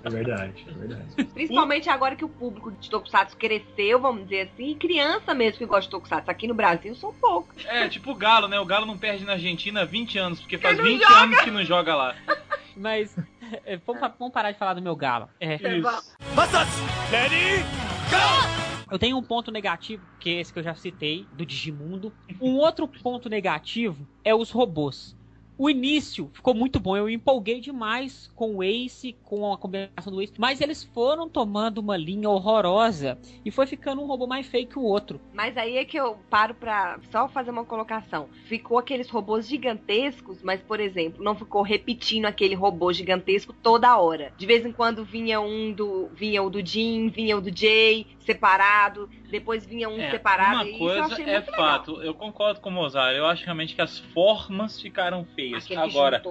É verdade, é verdade. Principalmente agora que o público de Tokusatsu cresceu, vamos dizer assim, e criança mesmo que gosta de Tokusatsu. Aqui no Brasil são poucos. É, tipo o Galo, né? O Galo não perde na Argentina há 20 anos, porque faz não 20 joga. anos que não joga lá. Mas é, vamos, parar de falar do meu galo. É. é Ready? Go! Eu tenho um ponto negativo, que é esse que eu já citei, do Digimundo. Um outro ponto negativo é os robôs. O início ficou muito bom, eu empolguei demais com o Ace, com a combinação do Ace, mas eles foram tomando uma linha horrorosa e foi ficando um robô mais feio que o outro. Mas aí é que eu paro pra só fazer uma colocação. Ficou aqueles robôs gigantescos, mas, por exemplo, não ficou repetindo aquele robô gigantesco toda hora. De vez em quando vinha um do. vinha o do Jim, vinha o do Jay, separado, depois vinha um É, separado. uma e isso eu coisa achei é muito legal. fato, eu concordo com o Mozart. Eu acho realmente que as formas ficaram feias. Aquele que Agora,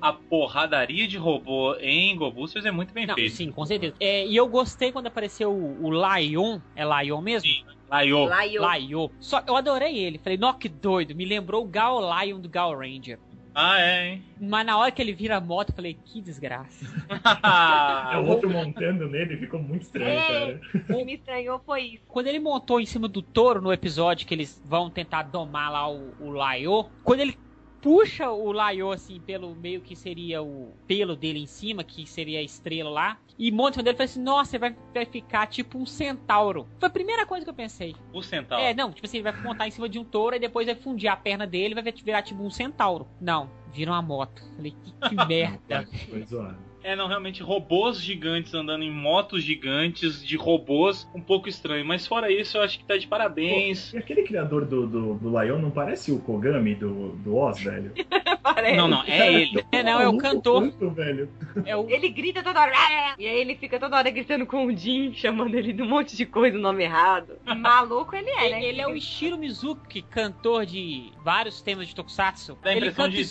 a porradaria de robô em Go Boosters é muito bem Não, feita. sim, com certeza. É, e eu gostei quando apareceu o, o Lion, é Lion mesmo? Sim. Laio. Lion. Só, eu adorei ele, falei, nó que doido, me lembrou o Gal Lion do Gal Ranger. Ah, é, hein? Mas na hora que ele vira a moto, eu falei, que desgraça. É, o outro montando nele ficou muito estranho, É. cara. O que me estranhou foi isso. Quando ele montou em cima do touro no episódio que eles vão tentar domar lá o, o Laiô, quando ele puxa o Laiô assim pelo meio que seria o pelo dele em cima, que seria a estrela lá, e monta dele, eu falei assim: "Nossa, ele vai, vai ficar tipo um centauro". Foi a primeira coisa que eu pensei. O Centauro. É, não, tipo assim, ele vai montar em cima de um touro e depois vai fundir a perna dele, vai virar tipo um centauro. Não, vira uma moto. Falei: "Que, que merda". Foi zoado. É, não, realmente, robôs gigantes andando em motos gigantes de robôs, um pouco estranho. Mas fora isso, eu acho que tá de parabéns. E aquele criador do, do, do Lion não parece o Kogami do, do Oz, velho? Parece. Não, não, é ele. É, não, é o cantor. tanto, velho. É o Ele grita toda hora. E aí ele fica toda hora gritando com o Jim, chamando ele de um monte de coisa, o nome errado. Maluco ele é, né? Ele é o Ishiro Mizuki, cantor de vários temas de Tokusatsu. Dá a ele canta de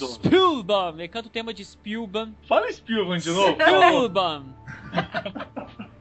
ele canta o tema de Spielberg. Fala Spielberg de novo. Spielberg.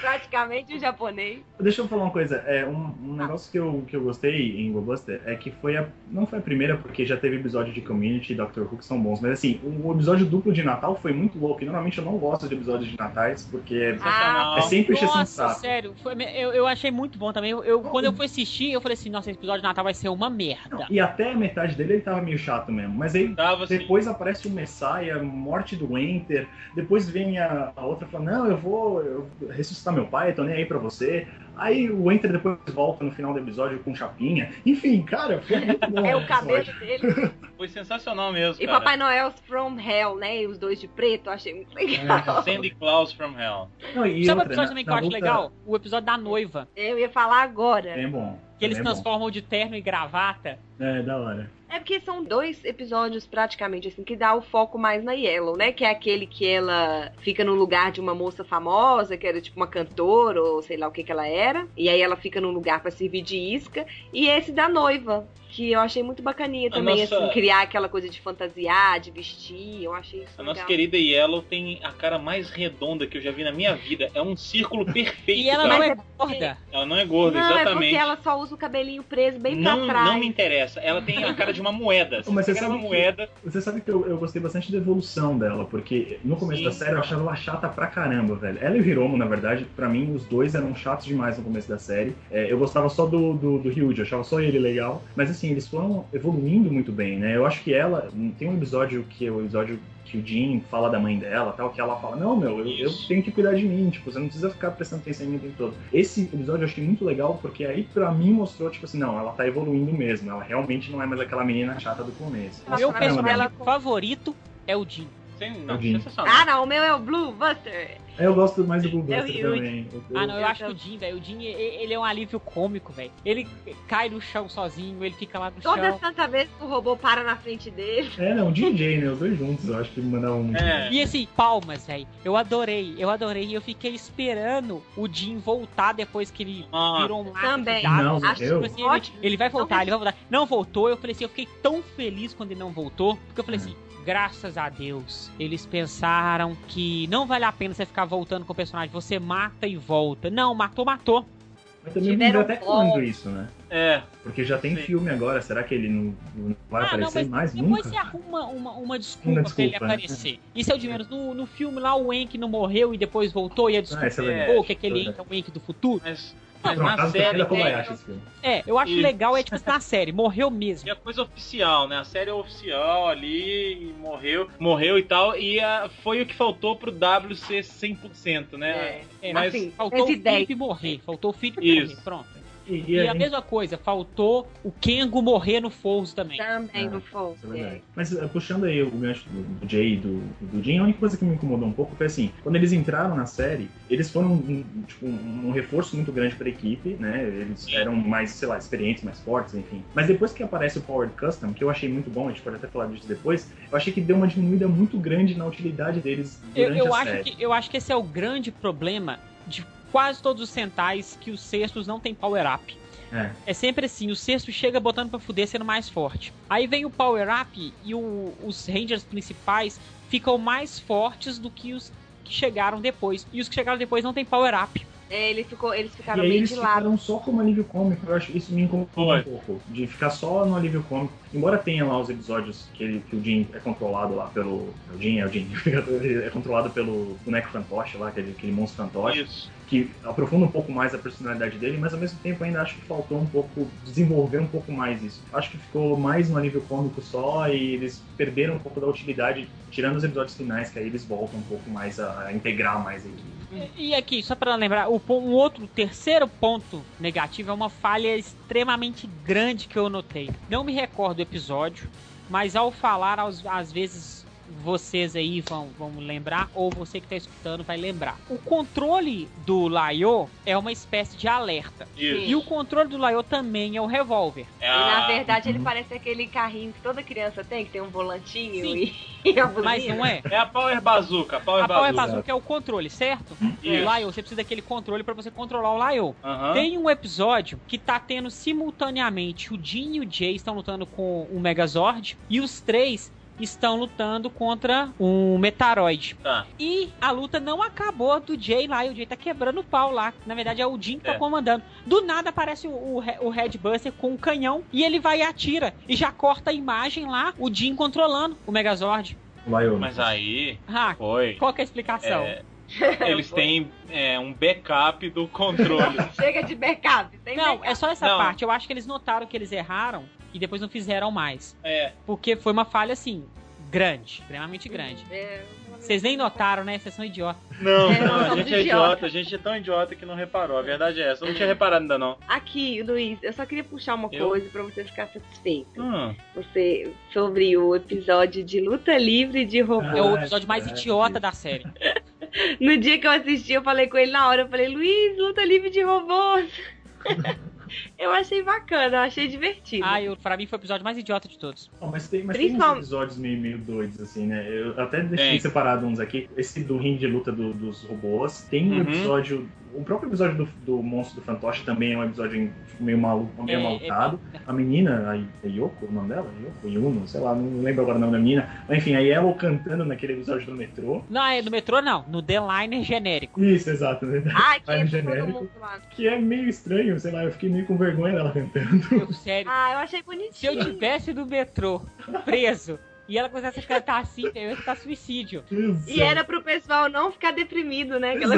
praticamente um japonês. Deixa eu falar uma coisa. É, um, um negócio que eu, que eu gostei em GoBuster é que foi a. Não foi a primeira, porque já teve episódio de Community e Doctor Who que são bons. Mas assim, o episódio duplo de Natal foi muito louco. E normalmente eu não gosto de episódios de Natais, porque é, Sensacional. é sempre encheção de Nossa, saco. sério, foi- eu, eu achei muito bom também. Eu, eu- quando eu fui assistir, eu falei assim, nossa, esse episódio de Natal vai ser uma merda. E até a metade dele ele tava meio chato mesmo. Mas aí Tava depois aparece o Messiah, morte do Winter. Depois vem a, a outra falando: Não, eu vou eu ressuscitar meu pai, tô nem aí pra você. Aí o Winter depois volta no final do episódio com chapinha. Enfim, cara, foi muito bom. É o cabelo dele. Foi sensacional mesmo, E cara. Papai Noel's From Hell, né? E os dois de preto, eu achei muito legal. Sandy Claus from Hell. Não, e Sabe o episódio também que eu acho luta- legal? O episódio da noiva. Eu ia falar agora. É bom. Que eles é bom. transformam de terno e gravata. É, da hora. É porque são dois episódios praticamente assim que dá o foco mais na Yellow, né? Que é aquele que ela fica no lugar de uma moça famosa, que era tipo uma cantora ou sei lá o que que ela era, e aí ela fica num lugar pra servir de isca, e esse da noiva, que eu achei muito bacaninha também nossa- assim, criar aquela coisa de fantasiar, de vestir, eu achei isso A legal. nossa querida Yellow tem a cara mais redonda que eu já vi na minha vida. É um círculo perfeito. E ela não é gorda. Ela não é gorda, Não, é porque exatamente. ela só usa o cabelinho preso bem não, pra trás. não me interessa. Ela tem a cara de uma moeda. Mas você sabe uma que- moeda. Você sabe que eu, eu gostei bastante da evolução dela, porque no começo Sim. da série eu achava ela chata pra caramba, velho. Ela e o Hiromo, na verdade, pra mim, os dois eram chatos demais no começo da série. É, eu gostava só do, do, do Ryuji, eu achava só ele legal. Mas assim, eles foram evoluindo muito bem, né? Eu acho que ela. Tem um episódio que é o episódio que o Jin fala da mãe dela tal, que ela fala, não, meu, eu, eu tenho que cuidar de mim, tipo, você não precisa ficar prestando atenção em mim o tempo todo. Esse episódio eu achei muito legal, porque aí pra mim mostrou, tipo assim, não, ela tá evoluindo mesmo, ela realmente não é mais aquela menina chata do começo. Meu personagem favorito é o Jin. Sem, não, Tadinho. sensacional. Ah, não, o meu é o Blue Buster. É, Eu gosto mais do Blue É o Buster Ryuji. também. Eu- Ah, não, eu acho que o Jin, velho, o Jin, e- ele é um alívio cômico, velho. Ele cai no chão sozinho, ele fica lá no Toda chão. santa vez que o robô para na frente dele. É, não, DJ, né? Os dois juntos, eu acho que mandavam muito. É. E assim, palmas, velho. Eu adorei, eu adorei. E eu fiquei esperando o Jin voltar depois que ele Ah, virou um também. Não, Acho eu- tipo assim, ele, ele vai voltar, Não, ele vai voltar. Não voltou, eu falei assim, eu fiquei tão feliz quando ele não voltou, porque eu falei Hum. assim, graças a Deus, eles pensaram que não vale a pena você ficar voltando com o personagem, você mata e volta. Não, matou, matou. Mas também não Tiveram deu até bom. quando isso, né? é. Porque já tem Sim. filme agora, será que ele não, não vai ah, não, aparecer mas mais depois nunca? você arruma uma, uma desculpa, Uma pra ele desculpa, né? aparecer. Isso é o de menos. No, no filme lá, o Enk não morreu e depois voltou e a desculpa isso é é, que aquele Enk é o Enk do futuro. Mas, Ah, mas na série. Kobayashi esse filme. É, eu acho Isso. legal, é tipo assim, na série, morreu mesmo. E a coisa oficial, né? A série é oficial ali, e morreu, morreu e tal. E ah, foi o que faltou pro W ser 100%, né? É. É, Mas- assim, Faltou o 110. Felipe morrer, faltou o Felipe morrer, pronto. E, E, e a mesma coisa, faltou o Kengo morrer no Forza também. Também É, no fogo. Isso é verdade. Mas uh, puxando aí o gancho do, do Jay e do, do Jin, a única coisa que me incomodou um pouco foi assim, quando eles entraram na série, eles foram um, tipo, um, um reforço muito grande pra equipe, né? Eles eram mais, sei lá, experientes, mais fortes, enfim. Mas depois que aparece o Powered Custom, que eu achei muito bom, a gente pode até falar disso depois, eu achei que deu uma diminuída muito grande na utilidade deles Eu, durante eu a acho série. que, eu acho que esse é o grande problema de quase todos os Sentais que os cestos não tem power-up. É. É sempre assim, o sexto chega botando pra fuder sendo mais forte. Aí vem o power-up e o- os Rangers principais ficam mais fortes do que os que chegaram depois. E os que chegaram depois não tem power-up. É, ele ficou, eles E ficaram aí meio eles de lado. ficaram só como alívio cômico, eu acho isso me incomodou Foi. um pouco. De ficar só no alívio cômico. Embora tenha lá os episódios que, ele, que o Jim é controlado lá pelo. O Jim é o Jim. Ele é controlado pelo boneco fantoche lá, aquele, aquele monstro fantoche. Isso. Que aprofunda um pouco mais a personalidade dele, mas ao mesmo tempo ainda acho que faltou um pouco desenvolver um pouco mais isso. Acho que ficou mais no alívio cômico só e eles perderam um pouco da utilidade, tirando os episódios finais, que aí eles voltam um pouco mais a, a integrar mais a equipe. E aqui, só pra lembrar, o, um outro, terceiro ponto negativo é uma falha extremamente grande que eu notei. Não me recordo do episódio, mas ao falar, às vezes vocês aí vão, vão lembrar, ou você que tá escutando vai lembrar. O controle do Laio é uma espécie de alerta. Isso. E o controle do Laio também é o revólver. É na a- verdade ele parece aquele carrinho que toda criança tem, que tem um volantinho Sim. e, a buzina. Mas não é. É a Power Bazooka. A Power A Power Bazooka. Bazooka é o controle, certo? Isso. O Laio, você precisa daquele controle pra você controlar o Laio. Tem um episódio que tá tendo simultaneamente o Jin e o Jay estão lutando com o Megazord e os três estão lutando contra um Metaroid. Tá. E a luta não acabou do Jay lá, e o Jay tá quebrando o pau lá. Na verdade é o Jin que tá É. comandando. Do nada aparece o, o, Buster com um canhão e ele vai e atira. E já corta a imagem lá, o Jin controlando o Megazord. Mas aí Ah, foi. qual que é a explicação? É, eles têm é, um backup do controle. Chega de backup. Tem Não, backup. é só essa Não. parte. Eu acho que eles notaram que eles erraram e depois não fizeram mais. É. Porque foi uma falha, assim, grande, extremamente grande. É, Vocês nem notaram, né? Vocês são idiotas. Não, É, nós não, a gente é idiota. idiota, a gente é tão idiota que não reparou. A verdade é essa. Eu não tinha reparado ainda não. Aqui, Luiz, eu só queria puxar uma Eu? coisa pra você ficar satisfeito. Hum, Você, sobre o episódio de luta livre de robô. É o Ah, episódio mais idiota da série. No dia que eu assisti, eu falei com ele na hora, eu falei, Luiz, luta livre de robôs. eu achei bacana, eu achei divertido. Ah, eu, pra mim foi o episódio mais idiota de todos. Ó, mas tem, mas tem uns Principal- episódios meio, meio doidos, assim, né? Eu até deixei Tem. separado uns aqui. Esse do ringue de luta do- dos robôs. Tem um Uhum. episódio. O próprio episódio do, do Monstro do Fantoche também é um episódio meio maluco, meio É, maltado. A menina, a Yoko, o nome dela? Yoko, Yuno, sei lá, não lembro agora o nome da menina. Mas enfim, aí ela cantando naquele episódio do metrô. Não, é no metrô não, no The Liner genérico. Isso, exato, né? Ai, que todo genérico. Que é meio estranho, sei lá, eu fiquei meio com vergonha dela cantando. Sério. Ah, eu achei Se bonitinho. eu tivesse no metrô, preso, e ela começasse a cantar assim, eu ia ficar suicídio. E era pro pessoal não ficar deprimido, né? Aquela.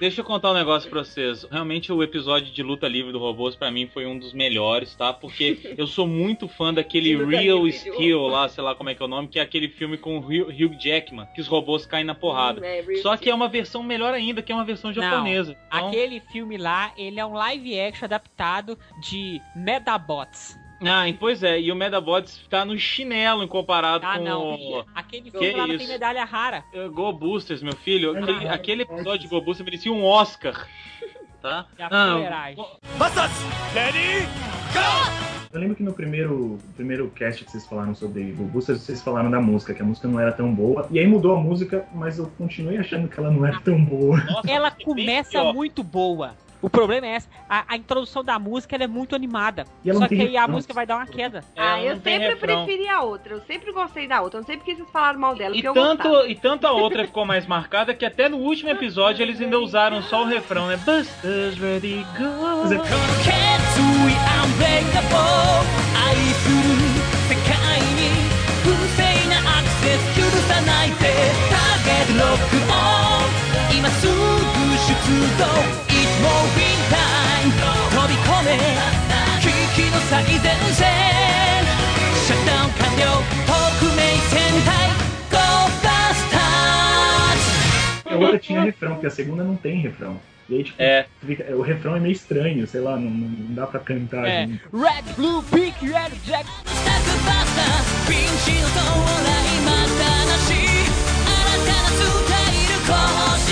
Deixa eu contar um negócio pra vocês. Realmente o episódio de luta livre do Robôs pra mim foi um dos melhores, tá? Porque eu sou muito fã daquele Real Steel lá, sei lá como é que é o nome, que é aquele filme com o Hugh Jackman, que os robôs caem na porrada. É, Real Só que é uma versão melhor ainda, que é uma versão japonesa. Então- Aquele filme lá, ele é um live action adaptado de Medabots. Ah, pois é, e o Medabots tá no chinelo em comparado ah, com não, o... Aquele filme que lá tem medalha rara. É, Go Boosters, meu filho, é aquele, aquele, episódio de Go Boosters merecia um Oscar, tá? Não. ah, Bastards! Go! Eu lembro que no primeiro, primeiro cast que vocês falaram sobre GoBoosters, vocês falaram da música, que a música não era tão boa. E aí mudou a música, mas eu continuei achando que ela não era tão boa. Nossa, ela começa muito boa. O problema é essa, a, a introdução da música ela é muito animada. E ela Só não que tem aí a refrão. música vai dar uma queda. Ah, Ela eu não tem sempre refrão. preferi a outra. Eu sempre gostei da outra. Eu não sei porque vocês falaram mal dela, E porque eu gostava. tanto, e tanto a outra ficou mais marcada que até no último episódio eles ainda usaram só o refrão, né? Busters ready go. Mas é- 決意アンブレイカボー愛する世界に不正なアクセス許さないでターゲットロックオン今すぐ出動 It's moving time 飛び込め危機の最前線シャッタウン完了特命戦隊 Go Busters A outra tinha refrão, porque a segunda não tem refrão. E aí, tipo, É, fica- o refrão é meio estranho, sei lá, não, não dá pra cantar. É. assim. Red, Blue, Pink, Red, Jack. スタッフバスターピンチの到来待ったなし新たなスタイル更新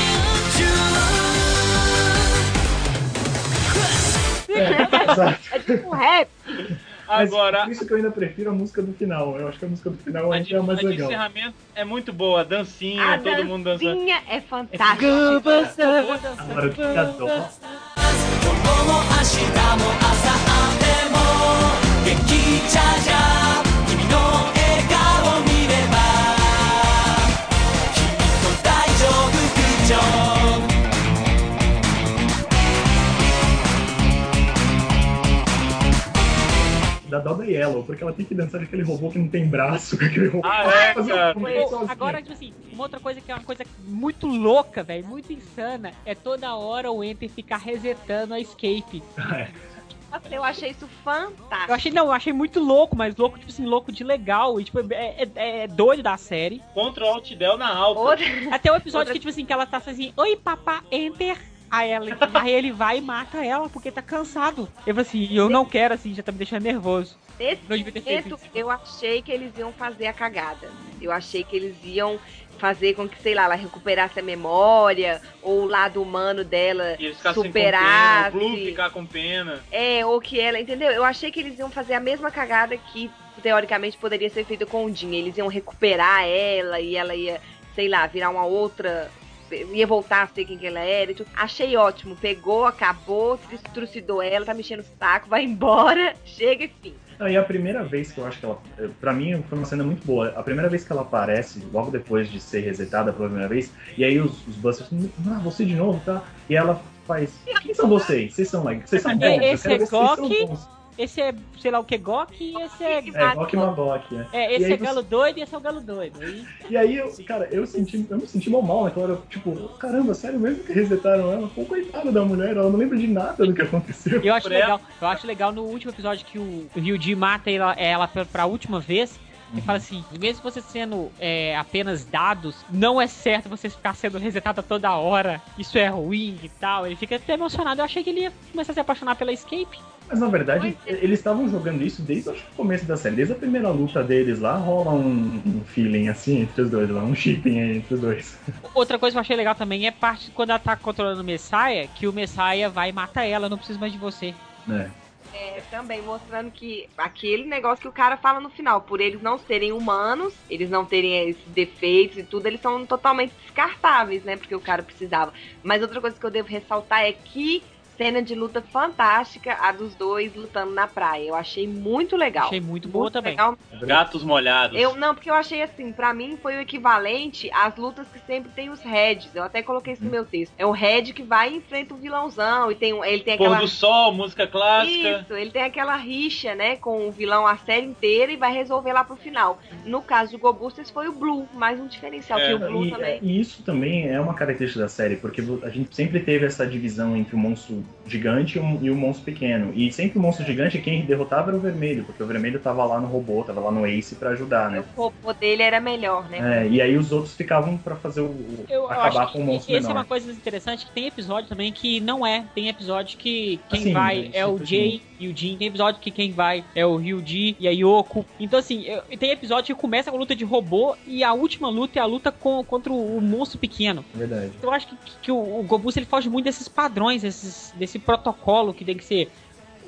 É, exato. É tipo um rap. Mas agora por isso que eu ainda prefiro a música do final. Eu acho que a música do final a ainda de, é mais a de legal. encerramento é muito boa, a dancinha, A todo mundo dançando. dancinha é fantástica. Agora que eu adoro. 今日も明日も明後日も元気チャージャー君の笑顔見ればきっと大丈夫グッ Da dó da Yellow, porque ela tem que dançar com aquele robô que não tem braço, com aquele robô. Ah, é, um cara. Agora, tipo assim, uma outra coisa que é uma coisa muito louca, velho, muito insana, é toda hora o Enter ficar resetando a escape. Nossa, eu achei isso fantástico. Eu achei, não, eu achei muito louco, mas louco, tipo assim, louco de legal. E, tipo, é, é, é doido da série. Contra o Alt Del na alta. Outra... Até o episódio Outra- que, tipo assim, que ela tá assim, oi, papá, enter. Aí, ela, aí ele vai e mata ela porque tá cansado. Eu falei assim, eu não quero assim, já tá me deixando nervoso. Nesse momento, eu achei que eles iam fazer a cagada. Eu achei que eles iam fazer com que, sei lá, ela recuperasse a memória, ou o lado humano dela E eles ficassem com pena, superasse. o Blue ficar com pena. É, ou que ela, entendeu? Eu achei que eles iam fazer a mesma cagada que teoricamente poderia ser feita com o Jean. Eles iam recuperar ela e ela ia, sei lá, virar uma outra. Ia voltar a ser quem que ela era. e tudo. Achei ótimo. Pegou, acabou, trucidou ela, tá mexendo o saco, vai embora, chega e fim. Não, e a primeira vez que eu acho que ela. eh, Pra mim foi uma cena muito boa. A primeira vez que ela aparece, logo depois de ser resetada pela primeira vez, e aí os, os Busters. Ah, você de novo, tá? E ela faz. Quem são vocês? Vocês são like. Vocês são bons. eu Esse quero é ver se vocês são Gok. bons." Esse é, sei lá o que, Gok, e esse é. É, Gok Magok, né? É, E esse aí é você- galo doido e esse é o galo doido. Aí, E aí, eu, cara, eu senti, eu me senti mal mal naquela hora, tipo, caramba, sério mesmo que resetaram ela? Pô, coitada da mulher, ela não lembra de nada do que aconteceu. eu acho ela- legal, eu acho legal no último episódio que o Ryuji mata ela, ela pra, pra última vez. Ele fala assim, mesmo você sendo é, apenas dados, não é certo você ficar sendo resetada toda hora. Isso é ruim e tal. Ele fica até emocionado. Eu achei que ele ia começar a se apaixonar pela Escape. Mas na verdade, eles estavam jogando isso desde acho o começo da série. Desde a primeira luta deles lá, rola um, um feeling assim entre os dois lá, um shipping entre os dois. Outra coisa que eu achei legal também é parte quando ela tá controlando o Messiah, que o Messiah vai e mata ela, não preciso mais de você. né? É, também mostrando que aquele negócio que o cara fala no final, por eles não serem humanos, eles não terem esses defeitos e tudo, eles são totalmente descartáveis, né? Porque o cara precisava. Mas outra coisa que eu devo ressaltar é que cena de luta fantástica, a dos dois lutando na praia. Eu achei muito legal. Achei muito boa também. legal. Gatos molhados. Eu, não, porque eu achei assim, pra mim foi o equivalente às lutas que sempre tem os heads. Eu até coloquei isso no meu texto. É um head que vai e enfrenta o vilãozão e tem um, ele tem Pôr aquela do sol, música clássica. Isso, ele tem aquela rixa, né, com o vilão a série inteira e vai resolver lá pro final. No caso do Gobusters foi o Blue, mais um diferencial É, que o Blue E, também. e isso também é uma característica da série, porque a gente sempre teve essa divisão entre o monstro gigante e o, e o monstro pequeno. E sempre o monstro gigante, quem derrotava era o vermelho, porque o vermelho tava lá no robô, tava lá no Ace pra ajudar, né? O robô dele era melhor, né? É, e aí os outros ficavam pra fazer o. o- Eu acabar acho com o que monstro essa é menor. uma coisa interessante que tem episódio também que não é. Tem episódio que quem Assim, vai isso é o eu Jay e o Jin. Tem episódio que quem vai é o Ryuji e a Yoko. Então, assim, tem episódio que começa com a luta de robô e a última luta é a luta com, contra o, o monstro pequeno. É verdade. Eu acho que, que o, o Gobus ele foge muito desses padrões, desses, desse protocolo que tem que ser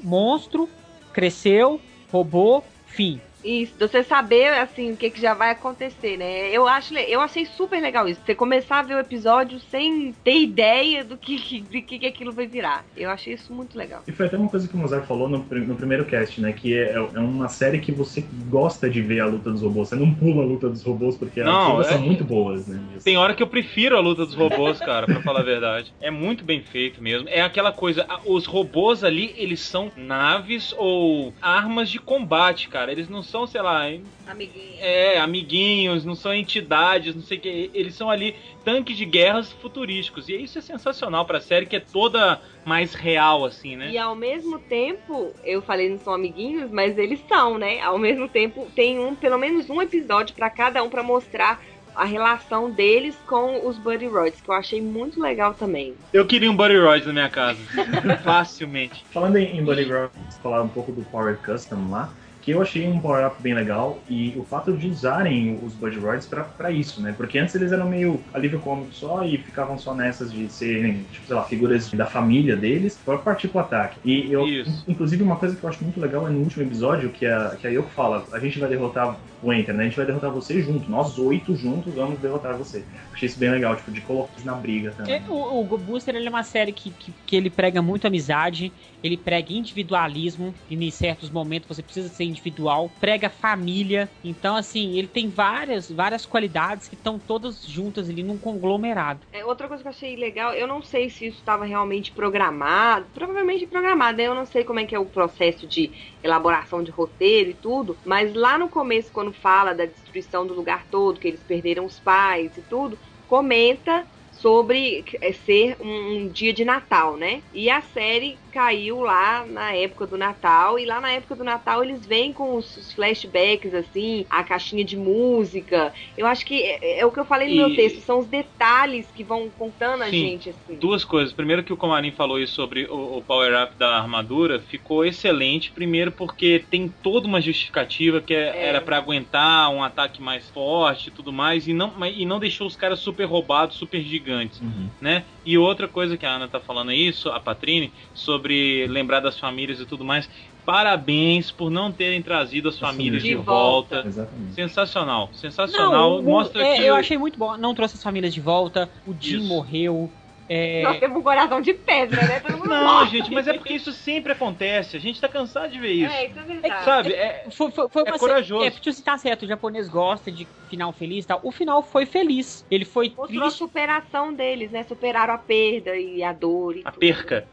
monstro, cresceu, robô, fim. Isso, de você saber, assim, o que, que já vai acontecer, né? Eu, acho, eu achei super legal isso. Você começar a ver o episódio sem ter ideia do que, que- de que, que aquilo vai virar. Eu achei isso muito legal. E foi até uma coisa que o Mozart falou no, no primeiro cast, né? Que é, é uma série que você gosta de ver a luta dos robôs. Você não pula a luta dos robôs porque Não, as lutas é- são muito boas, né? Tem hora que eu prefiro a luta dos robôs, cara, pra falar a verdade. É muito bem feito mesmo. É aquela coisa, os robôs ali, eles são naves ou armas de combate, cara. Eles não são, sei lá, em- Amiguinho. é, amiguinhos, não são entidades, não sei o que. Eles são ali tanques de guerras futurísticos. E isso é sensacional pra série que é toda mais real, assim, né? E ao mesmo tempo, eu falei não são amiguinhos, mas eles são, né? Ao mesmo tempo, tem um, pelo menos um episódio pra cada um pra mostrar a relação deles com os Buddy Rods, que eu achei muito legal também. Eu queria um Buddy Royce na minha casa. Facilmente. Falando em, em Buddy Rock, falar um pouco do Power Custom lá, que eu achei um power-up bem legal e o fato de usarem os Buddy Roids pra, pra isso, né? Porque antes eles eram meio alívio cômico só e ficavam só nessas de serem, tipo, sei lá, figuras da família deles pra partir pro ataque. E eu, Isso. inclusive, uma coisa que eu acho muito legal é no último episódio que a, que a Yoko fala: a gente vai derrotar o Enter, né? A gente vai derrotar você junto, nós oito juntos vamos derrotar você. Achei isso bem legal, tipo, de colocar na briga também. É, o, o Go Booster ele é uma série que, que, que ele prega muito amizade, ele prega individualismo, e em certos momentos você precisa ser individual, prega família. Então, assim, ele tem várias, várias qualidades que estão todas juntas ali num conglomerado. É, outra coisa que eu achei legal, eu não sei se isso estava realmente programado, provavelmente programado, né? eu não sei como é que é o processo de elaboração de roteiro e tudo, mas lá no começo, quando fala da destruição do lugar todo, que eles perderam os pais e tudo, comenta sobre é, ser um, um dia de Natal, né? E a série caiu lá na época do Natal, e lá na época do Natal eles vêm com os, flashbacks, assim, a caixinha de música. Eu acho que é, é o que eu falei no E- meu texto, são os detalhes que vão contando a Sim. gente, assim. Duas coisas. Primeiro que o Comarim falou isso sobre o, o power-up da armadura, ficou excelente. Primeiro porque tem toda uma justificativa que é- É. era pra aguentar um ataque mais forte e tudo mais, e não, e não deixou os caras super roubados, super gigantes, Uhum. né? E outra coisa que a Ana tá falando é isso, a Patrine, sobre lembrar das famílias e tudo mais. Parabéns por não terem trazido as famílias de, De volta. volta. Sensacional, sensacional. o- Mostra é, que eu achei muito bom. Não trouxe as famílias de volta, o Jim Isso. morreu. É, Nós temos um coração de pedra, né? Todo mundo Não, morre. gente, mas é porque isso sempre acontece. A gente tá cansado de ver isso. É, isso é verdade. Sabe? É, Foi, foi, foi É uma corajoso. É, porque você tá certo, o japonês gosta de final feliz e tal. O final foi feliz. Ele foi Mostrou a triste. superação deles, né? Superaram a perda e a dor e a tudo. perca.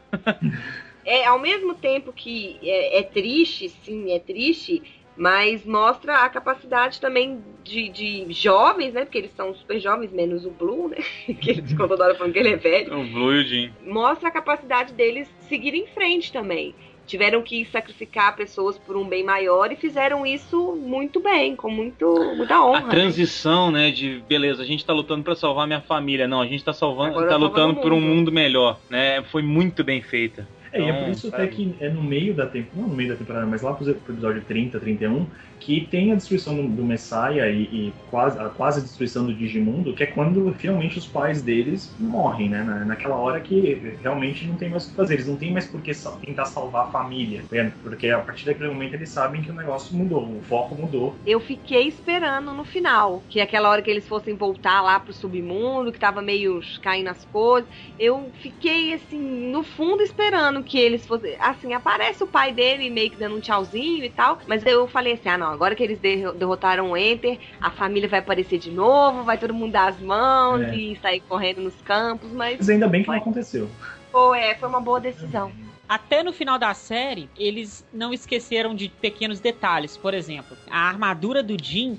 É, ao mesmo tempo que é, é triste, sim, é triste, mas mostra a capacidade também de, de jovens, né? Porque eles são super jovens, menos o Blue, né? Que eles ficam toda hora falando que ele é velho. O Blue e o Jim. Mostra a capacidade deles seguir em frente também. Tiveram que sacrificar pessoas por um bem maior e fizeram isso muito bem, com muito, muita honra. A né? transição, né, de beleza, a gente tá lutando pra salvar minha família. Não, a gente tá salvando, Agora tá lutando por um mundo. mundo melhor, né? Foi muito bem feita. É, e é por Então, isso sabe? até que é no meio da temporada, não no meio da temporada, mas lá pro episódio 30, 31, que tem a destruição do, do Messiah e, e quase, a quase destruição do Digimundo, que é quando finalmente os pais deles morrem, né? Na, naquela hora que realmente não tem mais o que fazer, eles não têm mais por que sa- tentar salvar a família, né? porque a partir daquele momento eles sabem que o negócio mudou, o foco mudou. Eu fiquei esperando no final, que aquela hora que eles fossem voltar lá pro submundo, que tava meio caindo as coisas. Eu fiquei assim, no fundo esperando que eles fossem, assim, aparece o pai dele meio que dando um tchauzinho e tal, mas eu falei assim: "Ah, não, agora que eles derro- derrotaram o Enter, a família vai aparecer de novo, vai todo mundo dar as mãos É. e sair correndo nos campos", mas Mas ainda bem que não aconteceu. foi, é, foi uma boa decisão. Até no final da série, eles não esqueceram de pequenos detalhes. Por exemplo, a armadura do Jin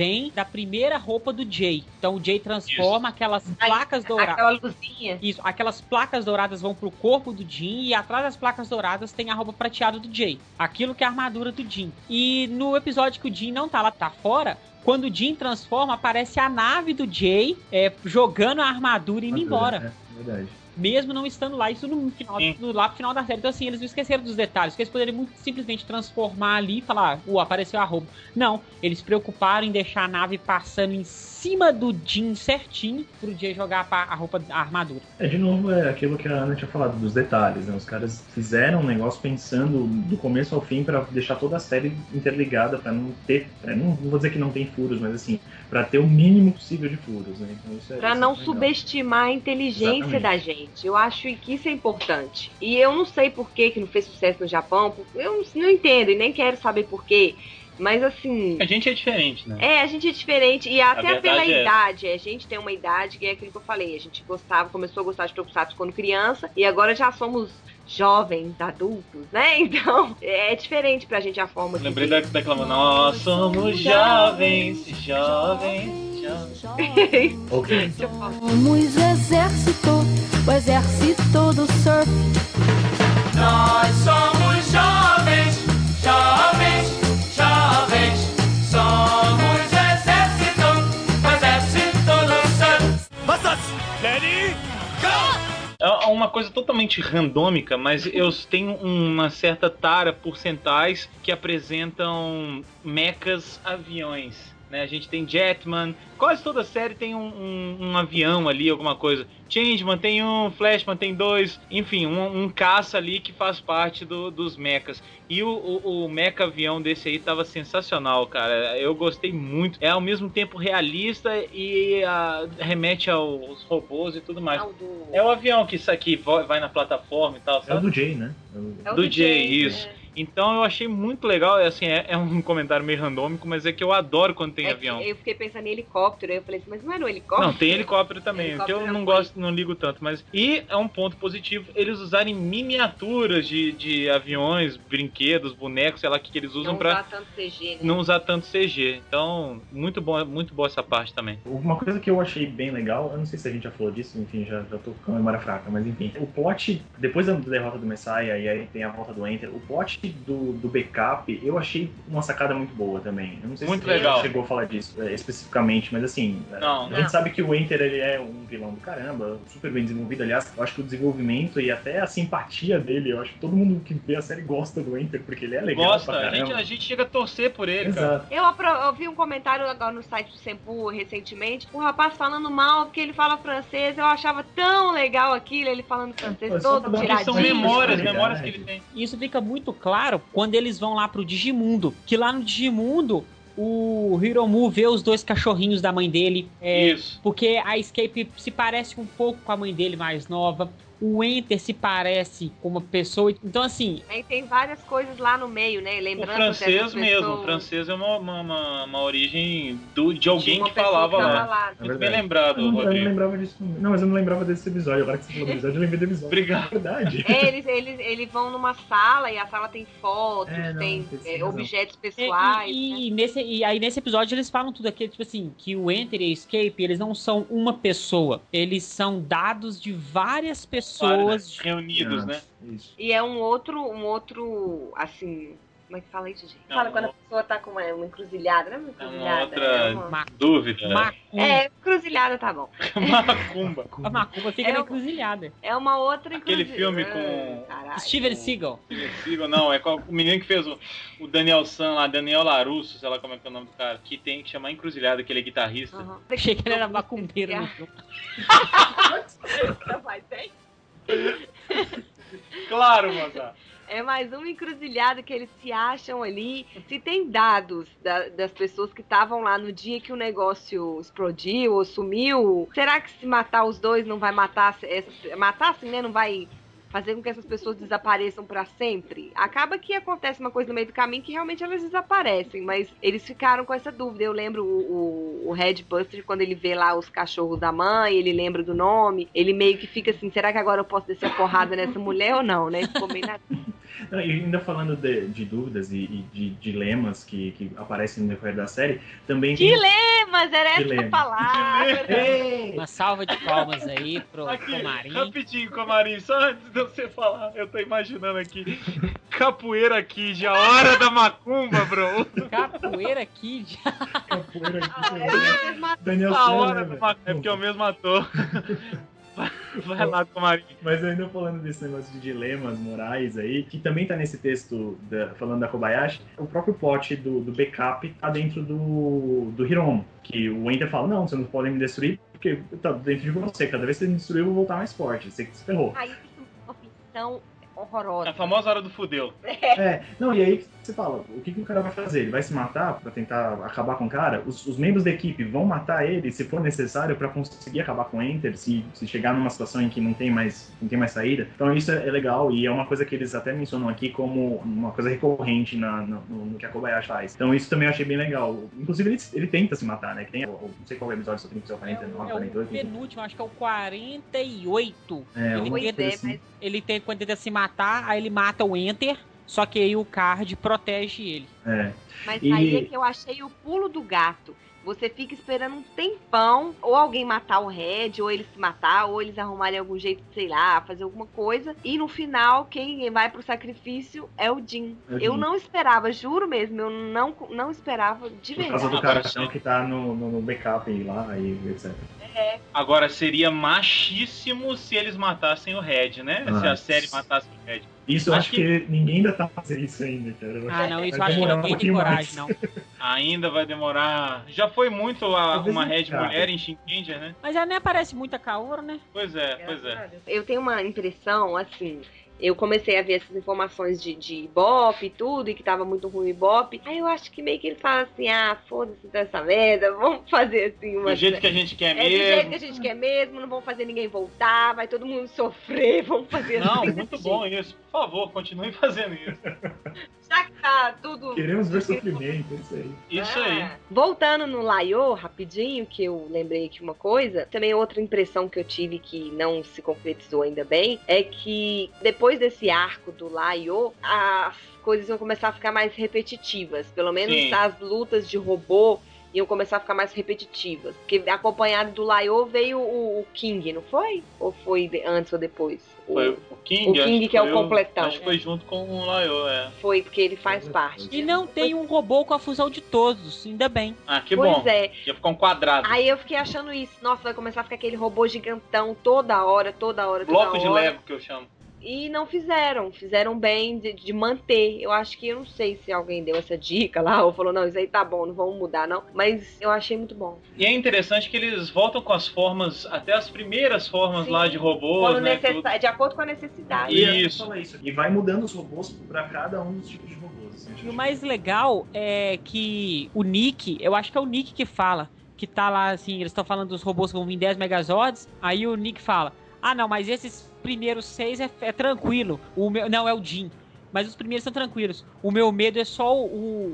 vem da primeira roupa do Jay. Então o Jay transforma aquelas placas douradas. Aquela luzinha. Isso, aquelas placas douradas vão pro corpo do Jin e atrás das placas douradas tem a roupa prateada do Jay. Aquilo que é a armadura do Jin. E no episódio que o Jin não tá lá, tá fora, quando o Jin transforma, aparece a nave do Jay é, jogando a armadura e indo embora. É, verdade. Mesmo não estando lá, isso no final, Sim. no, lá pro final da série. Então, assim, eles não esqueceram dos detalhes, que eles poderiam muito simplesmente transformar ali e falar, uh, apareceu a roupa. Não, eles se preocuparam em deixar a nave passando em cima do Jin certinho pro Jay jogar a, pa- a roupa, a armadura. É, de novo, é aquilo que a Ana tinha falado, dos detalhes, né? Os caras fizeram um negócio pensando do começo ao fim pra deixar toda a série interligada, pra não ter, pra não, não vou dizer que não tem furos, mas assim, pra ter o mínimo possível de furos, né? Então, isso é, Pra isso é não legal. subestimar a inteligência Exatamente. da gente. Eu acho que isso é importante. E eu não sei por que, que não fez sucesso no Japão. Eu não, entendo e nem quero saber por quê. Mas assim. A gente é diferente, né? É, a gente é diferente. E até pela é. idade. A gente tem uma idade que é aquilo que eu falei. A gente gostava, começou a gostar de Tokusatsu quando criança. E agora já somos jovens, adultos, né? Então é diferente pra gente a forma de. Lembrei da, daquela Nós somos jovens, jovens, jovens. Ok. Somos exército, o exército do surf. Nós somos jovens, jovens, jovens. Somos exército, exército do surf. Massas, ready, go! É uma coisa totalmente randômica, mas eu tenho uma certa tara por centais que apresentam mechas aviões. Né? A gente tem Jetman, quase toda série tem um, um- um avião ali, alguma coisa. Changeman tem um, Flashman tem dois, enfim, um, um caça ali que faz parte do- dos mechas. E o, o, o mecha avião desse aí tava sensacional, cara. Eu gostei muito. É ao mesmo tempo realista e ah, remete aos robôs e tudo mais. Do- É o avião que isso aqui vai na plataforma e tal, É o sabe? do Jay, né? É o- é o do do Jay, Jay, isso. é. Então eu achei muito legal, é assim, é, é um comentário meio randômico, mas é que eu adoro quando tem É avião. Eu fiquei pensando em helicóptero, aí eu falei assim, mas não é no helicóptero? Não, tem helicóptero também, Helicóptero que eu não um gosto, não ligo tanto, mas. E é um ponto positivo eles usarem miniaturas de, de aviões, brinquedos, bonecos, sei lá o que, que eles usam não pra usar tanto CG, né? não usar tanto CG. Então, muito bom, muito boa essa parte também. Uma coisa que eu achei bem legal, eu não sei se a gente já falou disso, enfim, já, já tô com a memória fraca, mas enfim. O plot, depois da derrota do Messiah e aí tem a volta do Enter, o plot do, do backup eu achei uma sacada muito boa também. Eu não sei Muito se você legal. chegou a falar disso é, especificamente, mas assim, Não, a não. gente sabe que o Enter ele é um vilão do caramba, super bem desenvolvido. Aliás, eu acho que o desenvolvimento e até a simpatia dele, eu acho que todo mundo que vê a série gosta do Enter, porque ele é legal Gosta, pra a gente, a gente chega a torcer por ele, cara. Exato. Eu, apro- eu vi um comentário agora no site do Sempu recentemente, um rapaz falando mal porque ele fala francês. Eu achava tão legal aquilo, ele falando francês só todo uma Porque são tiradinho. memórias, Verdade. memórias que ele tem. Isso fica muito claro quando eles vão lá pro Digimundo. Que lá no Digimundo, o Hiromu vê os dois cachorrinhos da mãe dele. é, Isso. Porque a Escape se parece um pouco com a mãe dele mais nova. O Enter se parece com uma pessoa. Então, assim, Aí tem várias coisas lá no meio, né? O Lembrando francês mesmo, o francês é uma, uma, uma, uma origem do, de alguém que falava lá. É Muito bem lembrado, Eu não, eu não Rodrigo. lembrava disso. Não, mas eu não lembrava desse episódio. Agora que você falou do episódio, eu lembrei do episódio. Obrigado. É verdade. É, eles, eles, eles vão numa sala e a sala tem fotos, É, não, tem é, objetos E, pessoais. e- né? e nesse, e aí nesse episódio eles falam tudo aqui, tipo assim, que o Enter e a Escape, eles não são uma pessoa. Eles são dados de várias pessoas. Reunidos, né? Isso. E é um outro, um outro, assim, Como é que fala isso, gente? Não, fala quando a pessoa tá com uma, uma encruzilhada, não é uma É encruzilhada. uma outra é uma- Ma- dúvida. Macumba. É, encruzilhada tá bom. Macumba. A macumba fica É na encruzilhada. É uma outra Aquele encruzilhada. filme com- Ah, Caralho. Steven Seagal. Não, é com o menino que fez o, o Daniel San lá, Daniel Larusso, sei lá como é que é o nome do cara, que tem que chamar Encruzilhada, que ele é guitarrista. Aham. Achei que ele era macumbeiro. Não vai ter? Claro, moça. É mais uma encruzilhada que eles se acham ali. Se tem dados da- das pessoas que estavam lá no dia que o negócio explodiu ou sumiu, será que se matar os dois não vai matar matar assim, né? Não vai fazer com que essas pessoas desapareçam pra sempre? Acaba que acontece uma coisa no meio do caminho que realmente elas desaparecem, mas eles ficaram com essa dúvida. Eu lembro o, o, o Red Buster quando ele vê lá os cachorros da mãe, ele lembra do nome, ele meio que fica assim, será que agora eu posso descer a porrada nessa mulher ou não, né? Ficou bem na Não, e ainda falando de, de dúvidas e, e de dilemas que, que aparecem no decorrer da série, também tem... Dilemas, era essa Dilema. a palavra. Uma salva de palmas aí pro, Aqui, pro Marinho. rapidinho, Comarim, só antes de você falar, eu tô imaginando aqui. Capoeira Kid, a hora da macumba, bro. Capoeira Kid. Capoeira aqui, Ah, é, Daniel A hora né, da macumba, é porque é o mesmo ator. Vai, lá. Mas ainda falando desse negócio de dilemas morais aí, que também tá nesse texto da- falando da Kobayashi, o próprio plot do, do backup tá dentro do, do Hiromo. Que o Enter fala, não, você não pode me destruir, porque tá dentro de você. Cada vez que você me destruir, eu vou voltar mais forte. Você que se ferrou. Aí fica uma A horrorosa. famosa hora do fudeu. É, não, e aí você fala, o que, que o cara vai fazer? Ele vai se matar pra tentar acabar com o cara? Os, os membros da equipe vão matar ele se for necessário pra conseguir acabar com o Enter, se, se chegar numa situação em que não tem mais, não tem mais saída. Então isso é, é legal e é uma coisa que eles até mencionam aqui como uma coisa recorrente na, no, no que a Kobayashi faz. Então isso também eu achei bem legal. Inclusive ele, ele tenta se matar, né? Que tem, não sei qual é o episódio, se eu tenho que ser o 49, É o 48. penúltimo, acho que é o 48. É, ele, tenta, é, coisa assim. mas ele tenta, quando tenta se matar, aí ele mata o Enter, só que aí o card protege ele. É. Mas E- aí é que eu achei o pulo do gato. Você fica esperando um tempão, ou alguém matar o Red, ou ele se matar, ou eles arrumarem algum jeito, sei lá, fazer alguma coisa. E no final, quem vai pro sacrifício é o Jin. É o Eu Jin. não esperava, juro mesmo, eu não, não esperava de Por causa verdade. do cara que tá no, no, no backup lá e etc. Agora, seria machíssimo se eles matassem o Red, né? Se a Nossa. série matasse o Red. Isso eu Acho acho que, ninguém ainda tá fazendo isso ainda, cara. Ah, não, isso acho que ninguém tem coragem, não. Ainda vai demorar. Já foi muito a- uma Red cara. mulher em Shinkenger, né? Mas já nem aparece muita Kaoru, né? Pois é, pois é. Eu tenho uma impressão, assim. Eu comecei a ver essas informações de, de Ibope e tudo, e que tava muito ruim o Ibope. Aí eu acho que meio que ele fala assim: ah, foda-se dessa merda, vamos fazer assim uma. Do jeito que a gente quer É do jeito mesmo. que a gente quer mesmo, não vamos fazer ninguém voltar, vai todo mundo sofrer, vamos fazer Não, assim. muito bom isso. Por favor, continue fazendo isso. Já que tá tudo. Queremos ver sofrimento, é isso aí. Isso Ah, aí. Voltando no Laiô, rapidinho, que eu lembrei aqui uma coisa. Também outra impressão que eu tive que não se concretizou ainda bem é que depois desse arco do Laiô, as coisas iam começar a ficar mais repetitivas. Pelo menos Sim. as lutas de robô iam começar a ficar mais repetitivas. Porque acompanhado do Laiô veio o, o King, não foi? Ou foi de- antes ou depois? O- Foi o King, o King acho que é o completão. Acho que foi junto com o Laio, é. Foi porque ele faz parte. E não tem um robô com a fusão de todos, ainda bem. Ah, que pois bom. é. Ia ficar um quadrado. Aí eu fiquei achando isso. Nossa, vai começar a ficar aquele robô gigantão toda hora, toda hora, toda Bloco de hora. Lego que eu chamo. E não fizeram. Fizeram bem de, de manter. Eu acho que, eu não sei se alguém deu essa dica lá ou falou, não, isso aí tá bom, não vamos mudar, não. Mas eu achei muito bom. E é interessante que eles voltam com as formas, até as primeiras formas Sim. lá de robôs, Quando né? tudo. De acordo com a necessidade. E- Isso. isso. E vai mudando os robôs pra cada um dos tipos de robôs. assim, E o mais legal é que o Nick, eu acho que é o Nick que fala, que tá lá assim, eles estão falando dos robôs que vão vir 10 Megazords, aí o Nick fala: Ah, não, mas esses primeiros seis é, é tranquilo. O meu, não, é o Jim. Mas os primeiros são tranquilos. O meu medo é só o,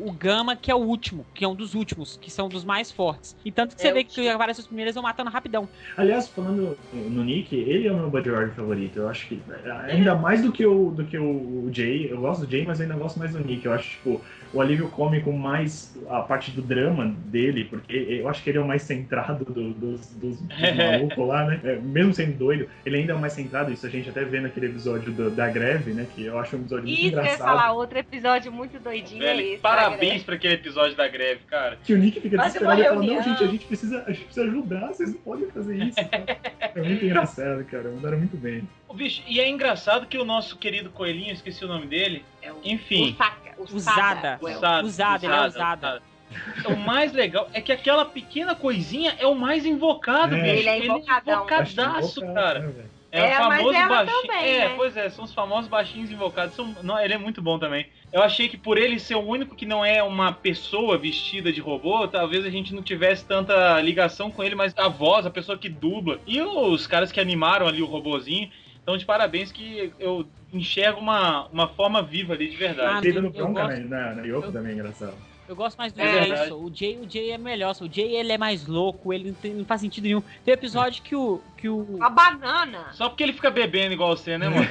o, o Gama, que é o último, que é um dos últimos, que são dos mais fortes. E tanto que você É, vê o que aparece os primeiros, vão matando rapidão. Aliás, falando no Nick, ele é o meu Buddy Org favorito. Eu acho que ainda mais do que o do que o, Jay. Eu gosto do Jay, mas ainda gosto mais do Nick. Eu acho tipo o alívio cômico mais a parte do drama dele, porque eu acho que ele é o mais centrado do- dos, dos, dos malucos lá, né? É, mesmo sendo doido, ele ainda é o mais centrado. Isso a gente até vê naquele episódio do- da greve, né? Que eu acho um episódio muito Isso que eu ia engraçado. falar, outro episódio muito doidinho é Velho, esse. parabéns pra aquele episódio da greve, cara. Que o Nick fica desesperado e fala, não, gente, a gente precisa, a gente precisa ajudar, vocês não podem fazer isso. é muito engraçado, cara. Mandaram muito bem. Ô, bicho, e é engraçado que o nosso querido coelhinho, esqueci o nome dele, É o- enfim. O saca, o Usada. Well, Usado, Usado, ele é usado. O mais legal é que aquela pequena coisinha é o mais invocado, É. bicho. Ele é invocadão. invocadaço, Acho cara. né, velho? É, É, o mas famoso baixinho. também, é, né? pois é, são os famosos baixinhos invocados. São... Não, ele é muito bom também. Eu achei que por ele ser o único que não é uma pessoa vestida de robô, talvez a gente não tivesse tanta ligação com ele, mas a voz, a pessoa que dubla e os caras que animaram ali o robozinho. Então, de parabéns que eu enxergo uma, uma forma viva ali de verdade. Ah, Ele dando eu bronca gosto- na, Yoko eu- também é engraçado. Eu gosto mais do É Jay. O Jay, o Jay é melhor. só. O Jay ele é mais louco, ele não, tem- não faz sentido nenhum. Tem episódio que o que o A banana. Só porque ele fica bebendo igual você, né, moça?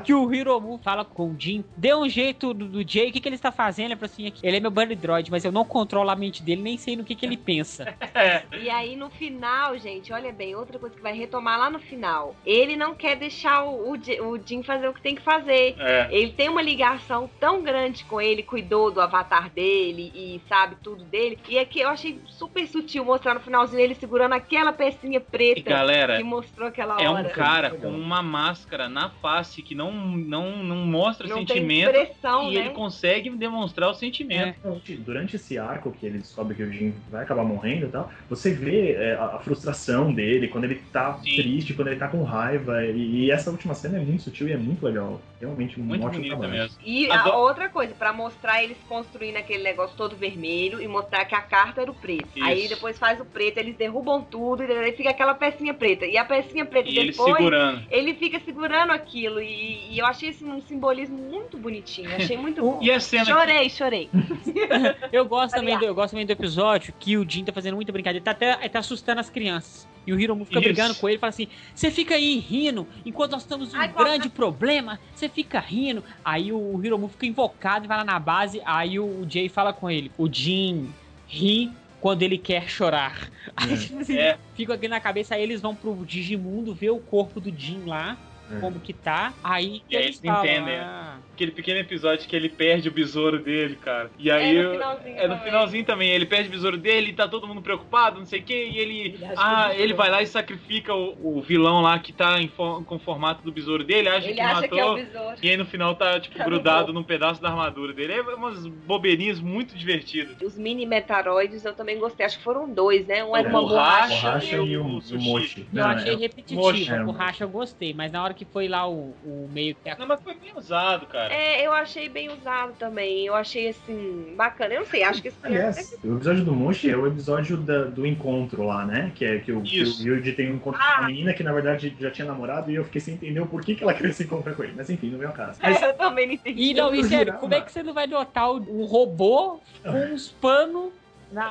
Que o Hiromu fala com o Jin, deu um jeito do, do Jay, o que, que ele está fazendo? Ele fala assim, ele é meu Bunny Droid, mas eu não controlo a mente dele, nem sei no que, que ele pensa. é. E aí no final, gente, olha bem, outra coisa que vai retomar lá no final. Ele não quer deixar o, o, o Jin fazer o que tem que fazer. É. Ele tem uma ligação tão grande com ele, cuidou do avatar dele e sabe tudo dele. E aqui eu achei super sutil mostrar no finalzinho ele segurando aquela pecinha E preta galera, que mostrou aquela é um hora. cara com uma máscara na face que não, não, não mostra não tem sentimento. expressão, E né? ele consegue demonstrar o sentimento. Durante- Durante esse arco que ele descobre que o Jin vai acabar morrendo e tal, você vê é, a, a frustração dele, quando ele tá Sim. triste, quando ele tá com raiva. E, e essa última cena é muito sutil e é muito legal. Realmente um Muito ótimo bonita trabalho. mesmo. E a Agora- outra coisa, pra mostrar eles construindo aquele negócio todo vermelho e mostrar que a carta era o preto. Isso. Aí depois faz o preto, eles derrubam tudo e aí fica aquela pecinha preta. E a pecinha preta E ele depois, segurando. ele fica segurando aquilo. E, e eu achei esse um simbolismo muito bonitinho. Achei muito bom. E a cena que- Chorei, chorei. Eu gosto também do, eu gosto também do episódio que o Jin tá fazendo muita brincadeira, ele tá até ele tá assustando as crianças. E o Hiromu fica Isso. brigando com ele e fala assim: Você fica aí rindo, enquanto nós estamos em um Ai, qual- grande problema, você fica rindo. Aí o Hiromu fica invocado e vai lá na base. Aí o Jay fala com ele: O Jin ri quando ele quer chorar. Aí tipo assim, É. fica aqui na cabeça, aí eles vão pro Digimundo ver o corpo do Jin lá, É. como que tá. Aí, E aí eles eles entendem. "Ah, aquele pequeno episódio que ele perde o besouro dele, cara. E aí. É no eu- finalzinho É no também. finalzinho também. Ele perde o besouro dele, tá todo mundo preocupado, não sei o quê, e ele. Ele ah, é ele vai lá e sacrifica o, o vilão lá que tá em for- com o formato do besouro dele, acha Ele que acha matou. que é. E aí no final tá, tipo, grudado num pedaço da armadura dele. É umas bobeirinhas muito divertidas. Os mini metaroides eu também gostei. Acho que foram dois, né? Um era O uma borracha borracha. E o, o o sushi. Mochi. Eu Não, achei é- repetitivo, Mochi. a borracha eu gostei, mas na hora que foi lá o, o meio que a Não, mas foi bem usado, cara. É, eu achei bem usado também. Eu achei assim, bacana. Eu não sei, acho que esse Aliás, o episódio do Mochi é o episódio da- do encontro lá, né? Que é que o, que Isso. o Yuji tem um encontro com uma menina que na verdade já tinha namorado e eu fiquei sem entender o porquê que ela queria se encontrar com ele. Mas enfim, não veio ao caso. Mas, É, eu também não entendi. E não, e sério, como é que você não vai notar o- um robô com uns panos na.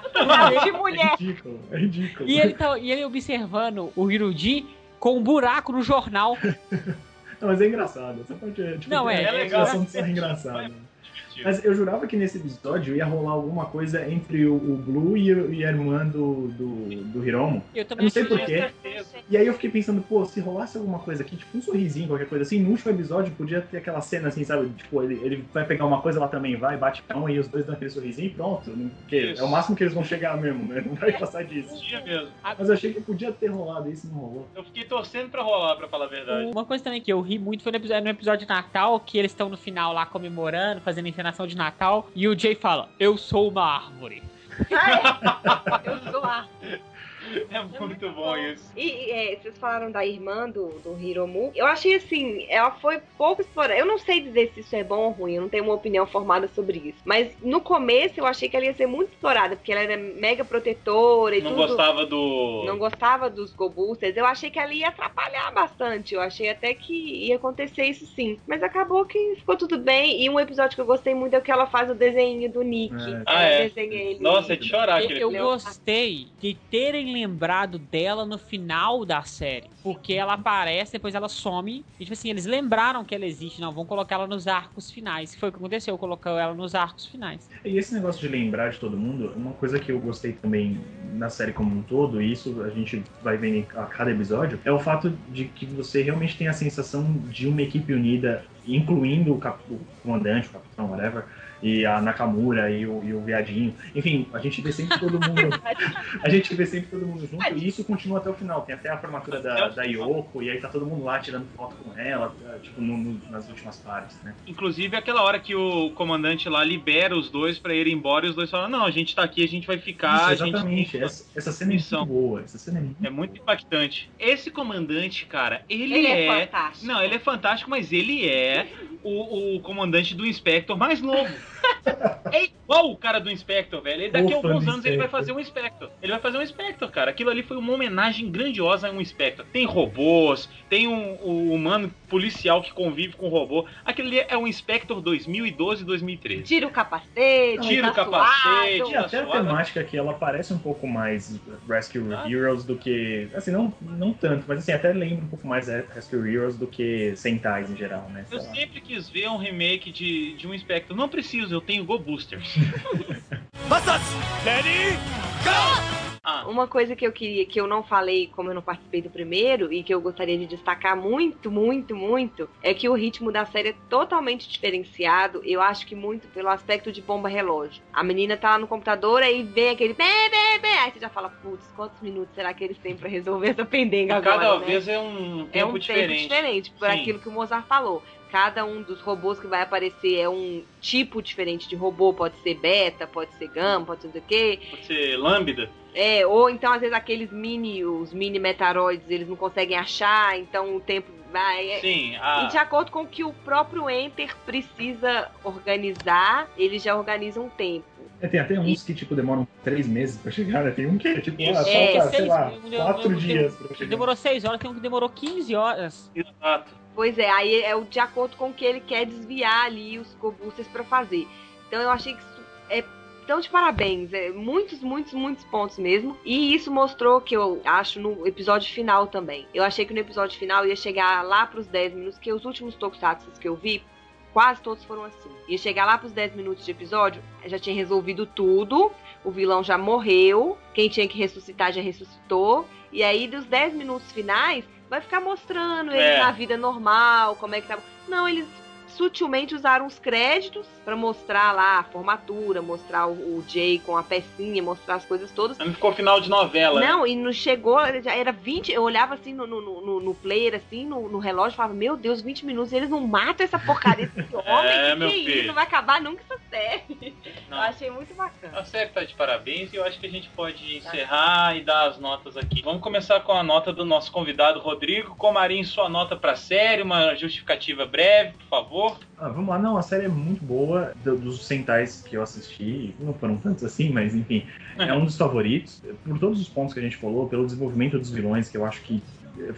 de é mulher. ridículo, é ridículo. e, ele tá, e ele observando o Hiruji com um buraco no jornal. Não, mas é engraçado. Essa parte é, tipo, Não, é- é a legal. situação de ser engraçada. Divertido. Mas eu jurava que nesse episódio ia rolar alguma coisa entre o, o Blue e, o- e a irmã do, do, do Hiromo. Eu Eu também não sei achei- por Tinha quê. certeza. E aí eu fiquei pensando, pô, se rolasse alguma coisa aqui, tipo um sorrisinho, qualquer coisa assim, no último episódio podia ter aquela cena assim, sabe? Tipo, ele, ele vai pegar uma coisa, ela também vai, bate a mão e os dois dão aquele sorrisinho e pronto. Porque Isso. é o máximo que eles vão chegar mesmo, né? Não vai passar disso. Mesmo. Mas eu achei que podia ter rolado isso e não rolou. Eu fiquei torcendo pra rolar, pra falar a verdade. Uma coisa também que eu ri muito foi no episódio, no episódio de Natal, que eles estão no final lá comemorando, fazendo a encenação de Natal, e o Jay fala, eu sou uma árvore. Ah, é. Eu sou a. É muito bom isso. E é, vocês falaram da irmã do, do Hiromu. Eu achei assim, ela foi pouco explorada. Eu não sei dizer se isso é bom ou ruim, eu não tenho uma opinião formada sobre isso. Mas no começo eu achei que ela ia ser muito explorada, porque ela era mega protetora e Não tudo. gostava do. Não gostava dos Gobusters. Eu achei que ela ia atrapalhar bastante. Eu achei até que ia acontecer isso sim. Mas acabou que ficou tudo bem. E um episódio que eu gostei muito é o que ela faz o desenho do Nick. É. Ah, é? Nossa, é de chorar Eu Leonardo. gostei de terem lembrado dela no final da série. Porque ela aparece, depois ela some. E tipo assim, eles lembraram que ela existe. Não, vão colocar ela nos arcos finais. Foi o que aconteceu, colocou ela nos arcos finais. E esse negócio de lembrar de todo mundo, uma coisa que eu gostei também na série como um todo, e isso a gente vai vendo a cada episódio, é o fato de que você realmente tem a sensação de uma equipe unida incluindo o, cap, o comandante, o capitão, whatever, e a Nakamura e o, e o viadinho. Enfim, a gente vê sempre todo mundo. a gente vê sempre todo mundo junto e isso continua até o final. Tem até a formatura da, da Yoko, e aí tá todo mundo lá tirando foto com ela, tipo, no, no, nas últimas partes, né? Inclusive aquela hora que o comandante lá libera os dois pra ir embora e os dois falam, não, a gente tá aqui, a gente vai ficar. Isso, exatamente. Gente... Essa, essa cena é muito boa. Essa cena é muito, é muito impactante. Esse comandante, cara, ele, Ele é. é fantástico. Não, ele é fantástico, mas ele é o, o comandante do Inspector mais novo. É igual o cara do Inspector, velho. Ele daqui a alguns anos ele vai fazer um Inspector. Ele vai fazer um Inspector, cara. Aquilo ali foi uma homenagem grandiosa a um Inspector. Tem robôs, tem um, um humano policial que convive com robô. Aquilo ali é um Inspector 2012 2013. Tira o capacete, tira tá o capacete. Tá até a temática aqui ela parece um pouco mais Rescue ah. Heroes do que. Assim, não, não tanto, mas assim, até lembra um pouco mais Rescue Heroes do que Sentais em geral, né? Eu sempre quis ver um remake de, de um Inspector. Não preciso, eu tenho Go Boosters. Ready? Go! Ah, Uma coisa que eu queria, que eu não falei, como eu não participei do primeiro, e que eu gostaria de destacar muito, muito, muito, é que o ritmo da série é totalmente diferenciado. Eu acho que muito pelo aspecto de bomba relógio. A menina tá lá no computador, aí vem aquele bê, bê, bê. Aí você já fala, putz, quantos minutos será que eles têm pra resolver essa pendenga agora? cada né? vez é um tempo é um diferente. tempo diferente, por Sim. aquilo que o Mozart falou. Cada um dos robôs que vai aparecer é um tipo diferente de robô, pode ser beta, pode ser gama, pode ser não sei o quê. Pode ser lambda. É, ou então às vezes aqueles mini, os mini metaroides, eles não conseguem achar, então o tempo vai. é- Sim, E a, de acordo com o que o próprio Enter precisa organizar, ele já organiza um tempo. É, tem até uns que, tipo, demoram três meses pra chegar, né? Tem um que, tipo, Isso. ah, falta, É, sei seis- lá, quatro dias pra chegar. Demorou 6 horas, tem um que demorou 15 horas. exato. Pois é, aí é de acordo com o que ele quer desviar ali os Go-Boosters pra fazer. Então eu achei que isso é tão de parabéns, é muitos, muitos, muitos pontos mesmo. E isso mostrou que eu acho no episódio final também. Eu achei que no episódio final ia chegar lá pros 10 minutos, que os últimos Tokusatsu que eu vi, quase todos foram assim. Ia chegar lá pros 10 minutos de episódio, já tinha resolvido tudo, o vilão já morreu, quem tinha que ressuscitar já ressuscitou. E aí, dos 10 minutos finais, vai ficar mostrando ele É. na vida normal, como é que tá. Não, eles sutilmente usaram os créditos pra mostrar lá a formatura, mostrar o, o Jay com a pecinha, mostrar as coisas todas. Não ficou final de novela. né? Não, e não chegou, já era 20. Eu olhava assim no, no, no, no player, assim, no, no relógio, falava: Meu Deus, 20 minutos, e eles não matam essa porcaria desse homem. É, que meu que é filho. isso? Não vai acabar nunca essa série. Não. Eu achei muito bacana. A série tá de parabéns e eu acho que a gente pode encerrar e dar as notas aqui. Vamos começar com a nota do nosso convidado Rodrigo. Comarim, sua nota pra série, uma justificativa breve, por favor. Ah, vamos lá, não, a série é muito boa, do- dos Sentais que eu assisti, não foram tantos assim, mas enfim, é um dos favoritos, por todos os pontos que a gente falou, pelo desenvolvimento dos vilões, que eu acho que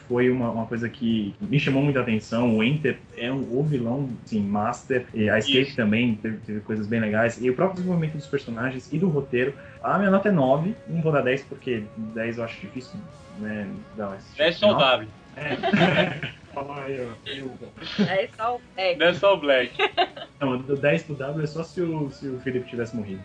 foi uma, uma coisa que me chamou muita atenção, o Enter é um, o vilão, assim, master, e a Escape Isso. também teve, teve coisas bem legais, e o próprio desenvolvimento dos personagens e do roteiro, a minha nota é 9, não vou dar 10 porque 10 eu acho difícil, né, dar esse 10 só o não. W. É. Fala aí, ó. Eu- É só. É. 10 só o Black. Não, do 10 pro W é só se o, se o Felipe tivesse morrido.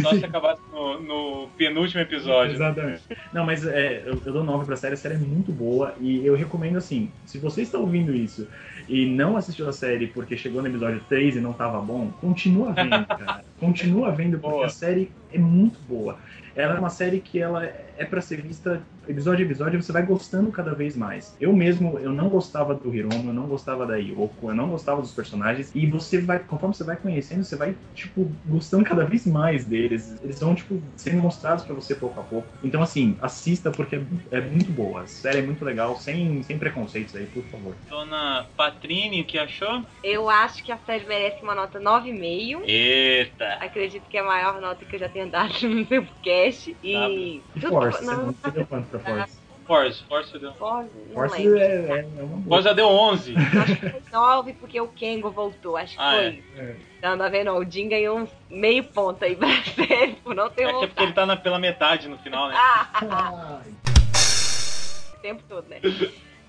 Só se acabasse no, no penúltimo episódio. Exatamente. Não, mas é, eu, eu dou 9 pra série, a série é muito boa e eu recomendo assim, se você está ouvindo isso e não assistiu a série porque chegou no episódio 3 e não tava bom, continua vendo, cara. Continua vendo porque Boa. a série é muito boa. Ela é uma série que ela é pra ser vista episódio a episódio, você vai gostando cada vez mais. Eu mesmo, eu não gostava do Hiromo, eu não gostava da Yoko, eu não gostava dos personagens e você vai, conforme você vai conhecendo, você vai tipo gostando cada vez mais deles. Eles vão tipo sendo mostrados pra você pouco a pouco. Então assim, assista porque é, é muito boa. A série é muito legal, sem, sem preconceitos aí, por favor. Dona Patrine, o que achou? Eu acho que a série merece uma nota 9,5. Eita! Acredito que é a maior nota que eu já tenho dado no seu cast. E. E tudo- Force, você não, não quanto pra Force? Force, Force deu. Force, não Force é, é, é uma boa. Force já deu 11. Acho que foi 9 porque o Kengo voltou. Acho que Ah, foi. é. É. Não, tá vendo? O Jin ganhou meio ponto aí pra série por não ter É é porque ele tá na- pela metade no final, né? Ah, o tempo todo, né?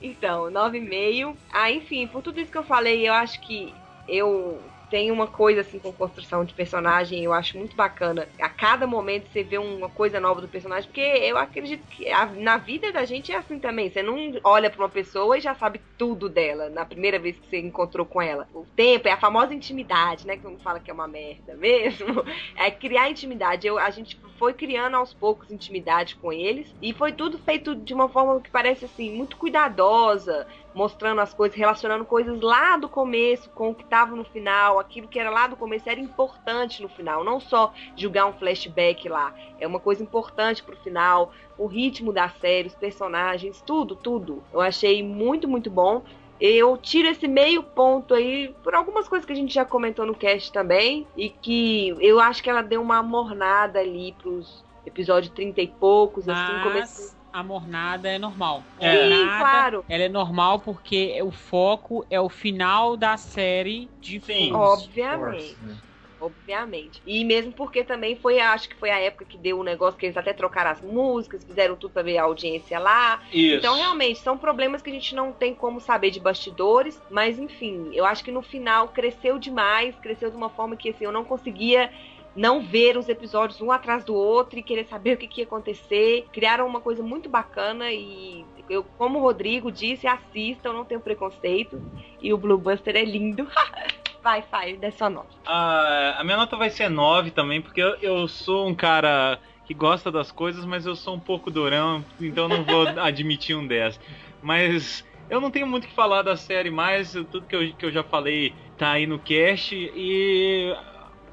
Então, 9,5. Ah, enfim, por tudo isso que eu falei, eu acho que eu tem uma coisa assim com construção de personagem, eu acho muito bacana. A cada momento você vê uma coisa nova do personagem, porque eu acredito que a, na vida da gente é assim também. Você não olha pra uma pessoa e já sabe tudo dela na primeira vez que você encontrou com ela. O tempo é a famosa intimidade, né? Que não fala que é uma merda mesmo. É criar intimidade. Eu, a gente foi criando aos poucos intimidade com eles e foi tudo feito de uma forma que parece assim muito cuidadosa, mostrando as coisas, relacionando coisas lá do começo com o que estava no final, aquilo que era lá do começo era importante no final, não só julgar um flashback lá, é uma coisa importante pro final, o ritmo da série, os personagens, tudo, tudo. Eu achei muito, muito bom. Eu tiro esse meio ponto aí por algumas coisas que a gente já comentou no cast também. E que eu acho que ela deu uma mornada ali pros episódios 30 e poucos, assim, Mas começou. A mornada é normal. Sim, Mornada, claro. Ela é normal porque o foco é o final da série de Sim. Fools. Obviamente. Force, né? Obviamente. E mesmo porque também foi, acho que foi a época que deu o negócio que eles até trocaram as músicas, fizeram tudo pra ver a audiência lá. Isso. Então, realmente, são problemas que a gente não tem como saber de bastidores, mas enfim, eu acho que no final cresceu demais, cresceu de uma forma que assim, eu não conseguia não ver os episódios um atrás do outro e querer saber o que, que ia acontecer. Criaram uma coisa muito bacana e eu, como o Rodrigo disse, assista, eu não tenho preconceito. E o Blue Buster é lindo. vai, vai, dê sua nota. A, a minha nota vai ser 9 também, porque eu, eu sou um cara que gosta das coisas, mas eu sou um pouco durão, então não vou admitir um 10. Mas eu não tenho muito o que falar da série mais, tudo que eu, que eu já falei tá aí no cast e.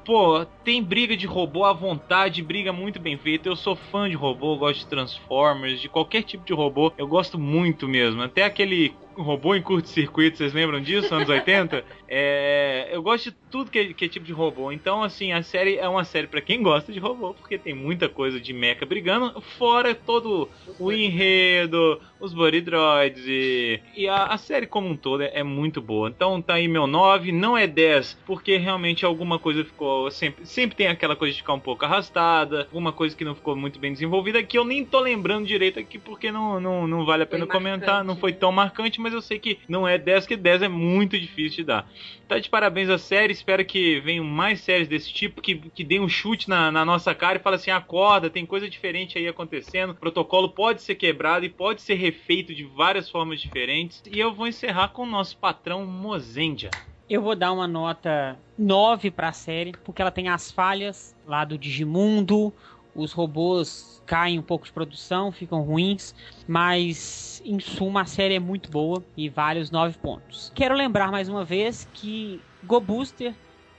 Pô, tem briga de robô à vontade, briga muito bem feita. Eu sou fã de robô, gosto de Transformers, de qualquer tipo de robô. Eu gosto muito mesmo. Até aquele robô em curto-circuito, vocês lembram disso, anos 80? É, eu gosto de tudo que é, que é tipo de robô. Então, assim, a série é uma série pra quem gosta de robô, porque tem muita coisa de mecha brigando, fora todo o enredo, os body droids e, e a, a série como um todo é, é muito boa. Então tá aí meu 9, não é 10, porque realmente alguma coisa ficou sempre sempre tem aquela coisa de ficar um pouco arrastada, alguma coisa que não ficou muito bem desenvolvida que eu nem tô lembrando direito aqui porque não não, não vale a pena comentar, não foi tão marcante, mas eu sei que não é 10, que 10 é muito difícil de dar. Tá de parabéns a série, espero que venham mais séries desse tipo, que, que deem um chute na, na nossa cara e fala assim, acorda, tem coisa diferente aí acontecendo, o protocolo pode ser quebrado e pode ser refeito de várias formas diferentes. E eu vou encerrar com o nosso patrão Mozendia. Eu vou dar uma nota 9 pra série, porque ela tem as falhas lá do Digimundo, os robôs caem um pouco de produção, ficam ruins, mas em suma a série é muito boa e vale os 9 pontos. Quero lembrar mais uma vez que Go Booster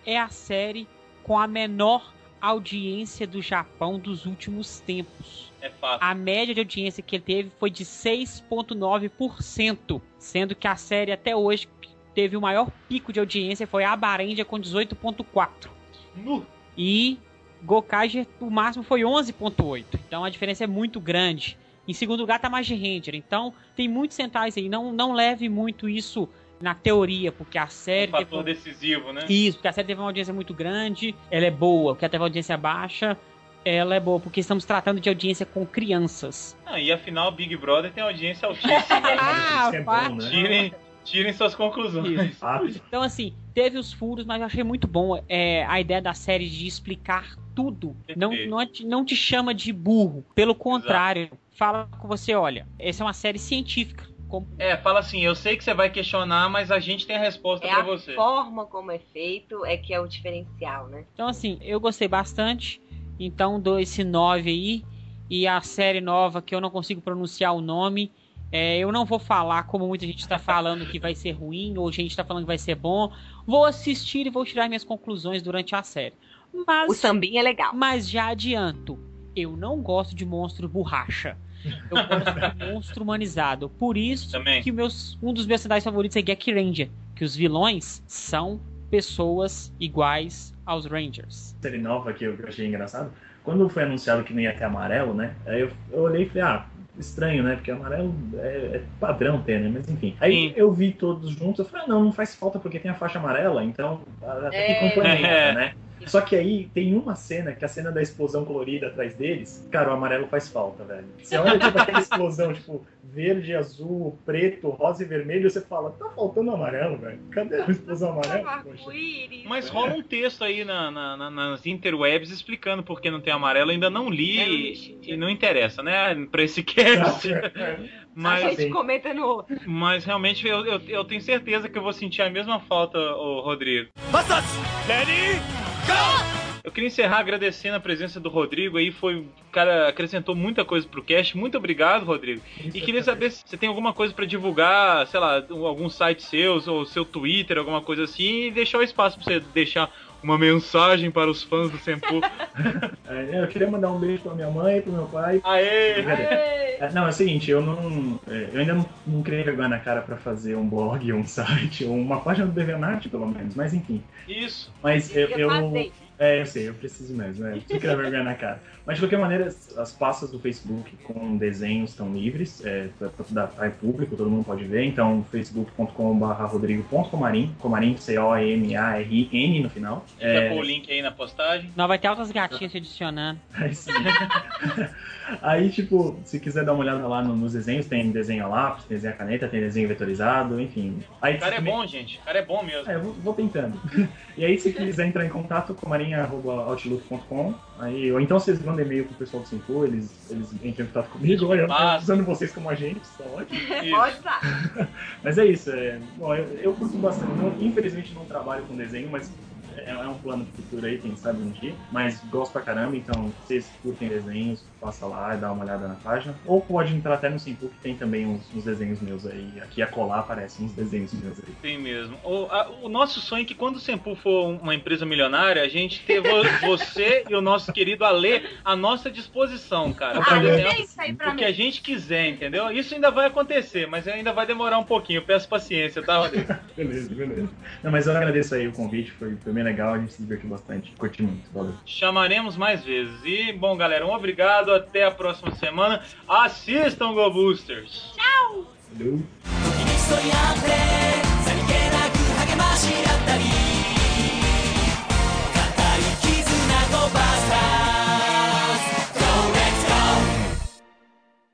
é a série com a menor audiência do Japão dos últimos tempos. É fácil. A média de audiência que ele teve foi de 6,9%, sendo que a série até hoje teve o maior pico de audiência foi a Barendia com 18,4%. Nu. E Gokaiger, o máximo foi 11,8%. Então a diferença é muito grande. Em segundo lugar tá Magic Ranger. Então tem muitos centais aí. Não, não leve muito isso na teoria, porque a Um série. teve fator uma- decisivo, né? Isso, porque a série teve uma audiência muito grande, ela é boa. Porque ela teve uma audiência baixa, ela é boa. Porque estamos tratando de audiência com crianças. Ah, e afinal, Big Brother tem audiência altíssima. Ah, Isso é bom, né? tirem, tirem suas conclusões. Fato. Então, assim, teve os furos, mas eu achei muito bom é, a ideia da série de explicar tudo. Não, não, é- não te chama de burro. Pelo contrário, fala com você, olha, essa é uma série científica. Como- É, fala assim, eu sei que você vai questionar, mas a gente tem a resposta É pra a você. forma como é feito é que é o diferencial, né? Então, assim, eu gostei bastante. Então, dou esse 9 aí. E a série nova, que eu não consigo pronunciar o nome. é, eu não vou falar como muita gente está falando que vai ser ruim, ou gente está falando que vai ser bom. Vou assistir e vou tirar minhas conclusões durante a série. Mas O sambinha é legal. Mas já adianto, eu não gosto de monstro borracha. Eu gosto de monstro humanizado. Por isso Também. que meus, um dos meus cenários favoritos é Gek Ranger. Que os vilões são pessoas iguais aos Rangers. série nova que eu achei engraçado. Quando foi anunciado que não ia ter amarelo, né? Aí eu, eu olhei e falei, ah, estranho, né? Porque amarelo é, é padrão ter, né? Mas enfim. Aí Sim. eu vi todos juntos, eu falei, ah, não, não faz falta porque tem a faixa amarela, então até É. que complementa, É. né? Só que aí tem uma cena, que é a cena da explosão colorida atrás deles, cara, o amarelo faz falta, velho. Você olha tipo, aquela explosão, tipo, verde, azul, preto, rosa e vermelho, você fala, tá faltando amarelo, velho. Cadê a explosão amarela? Tá mas rola um texto aí na, na, nas interwebs explicando por que não tem amarelo, ainda não li é, e não interessa, né, pra esse cast. Tá tá mas, a gente comenta no. Mas realmente eu, eu, eu tenho certeza que eu vou sentir a mesma falta, o Rodrigo. Massage! Ready? Eu queria encerrar agradecendo a presença do Rodrigo aí, foi, o cara acrescentou muita coisa pro cast. Muito obrigado, Rodrigo. E queria saber se você tem alguma coisa pra divulgar, sei lá, algum site seus ou seu Twitter, alguma coisa assim, e deixar o espaço pra você deixar uma mensagem para os fãs do Sempu. É, eu queria mandar um beijo pra minha mãe, pro meu pai. Aê! É, Não, é o seguinte, eu não. é, Eu ainda não, não criei vergonha na cara pra fazer um blog, um site, ou uma página do DeviantArt, pelo menos, mas enfim. Isso. Mas eu. Eu eu é, eu sei, eu preciso mesmo, é, eu preciso criar vergonha na cara. Mas de qualquer maneira, as, as pastas do Facebook com desenhos estão livres, é, pra, pra, pra público, todo mundo pode ver. Então, facebook.com.br rodrigo.comarim, comarim, C-O-M-A-R-I-N no final. A gente vai pôr o link aí na postagem. Não, vai ter altas gatinhas se adicionando. Aí, sim. Aí, tipo, se quiser dar uma olhada lá no- nos desenhos, tem desenho a lápis, tem desenho a caneta, tem desenho vetorizado, enfim. Aí, O cara é também- bom, gente. O cara é bom mesmo. É, eu vou, vou tentando. E aí, se quiser entrar em contato, comarinha.outlook.com. Aí, ou então vocês e-mail pro pessoal do Simpu, eles, eles entram em contato comigo, Massa. usando vocês como agentes, tá ótimo. Pode estar. Mas é isso, é, bom, eu, eu curto bastante. Não- infelizmente não trabalho com desenho, mas é, é um plano de futuro aí, quem sabe um dia. Mas gosto pra caramba, então se vocês curtem desenhos, passa lá e dá uma olhada na página. Ou pode entrar até no Simpu, que tem também uns, uns desenhos meus aí. Aqui a colar aparecem uns desenhos meus aí. Tem mesmo. O, a- o nosso sonho é que quando o Sempu for uma empresa milionária, a gente ter vo- você e o nosso querido Alê à nossa disposição, cara. Ah, desenhar o que a gente quiser, entendeu? Isso ainda vai acontecer, mas ainda vai demorar um pouquinho. Eu peço paciência, tá, Rodrigo? Beleza, beleza. Não, mas eu agradeço aí o convite, foi, foi bem legal, a gente se divertiu bastante. Curti muito, valeu. Chamaremos mais vezes. E, bom, galera, um obrigado até a próxima semana. Assistam Go Boosters! Tchau!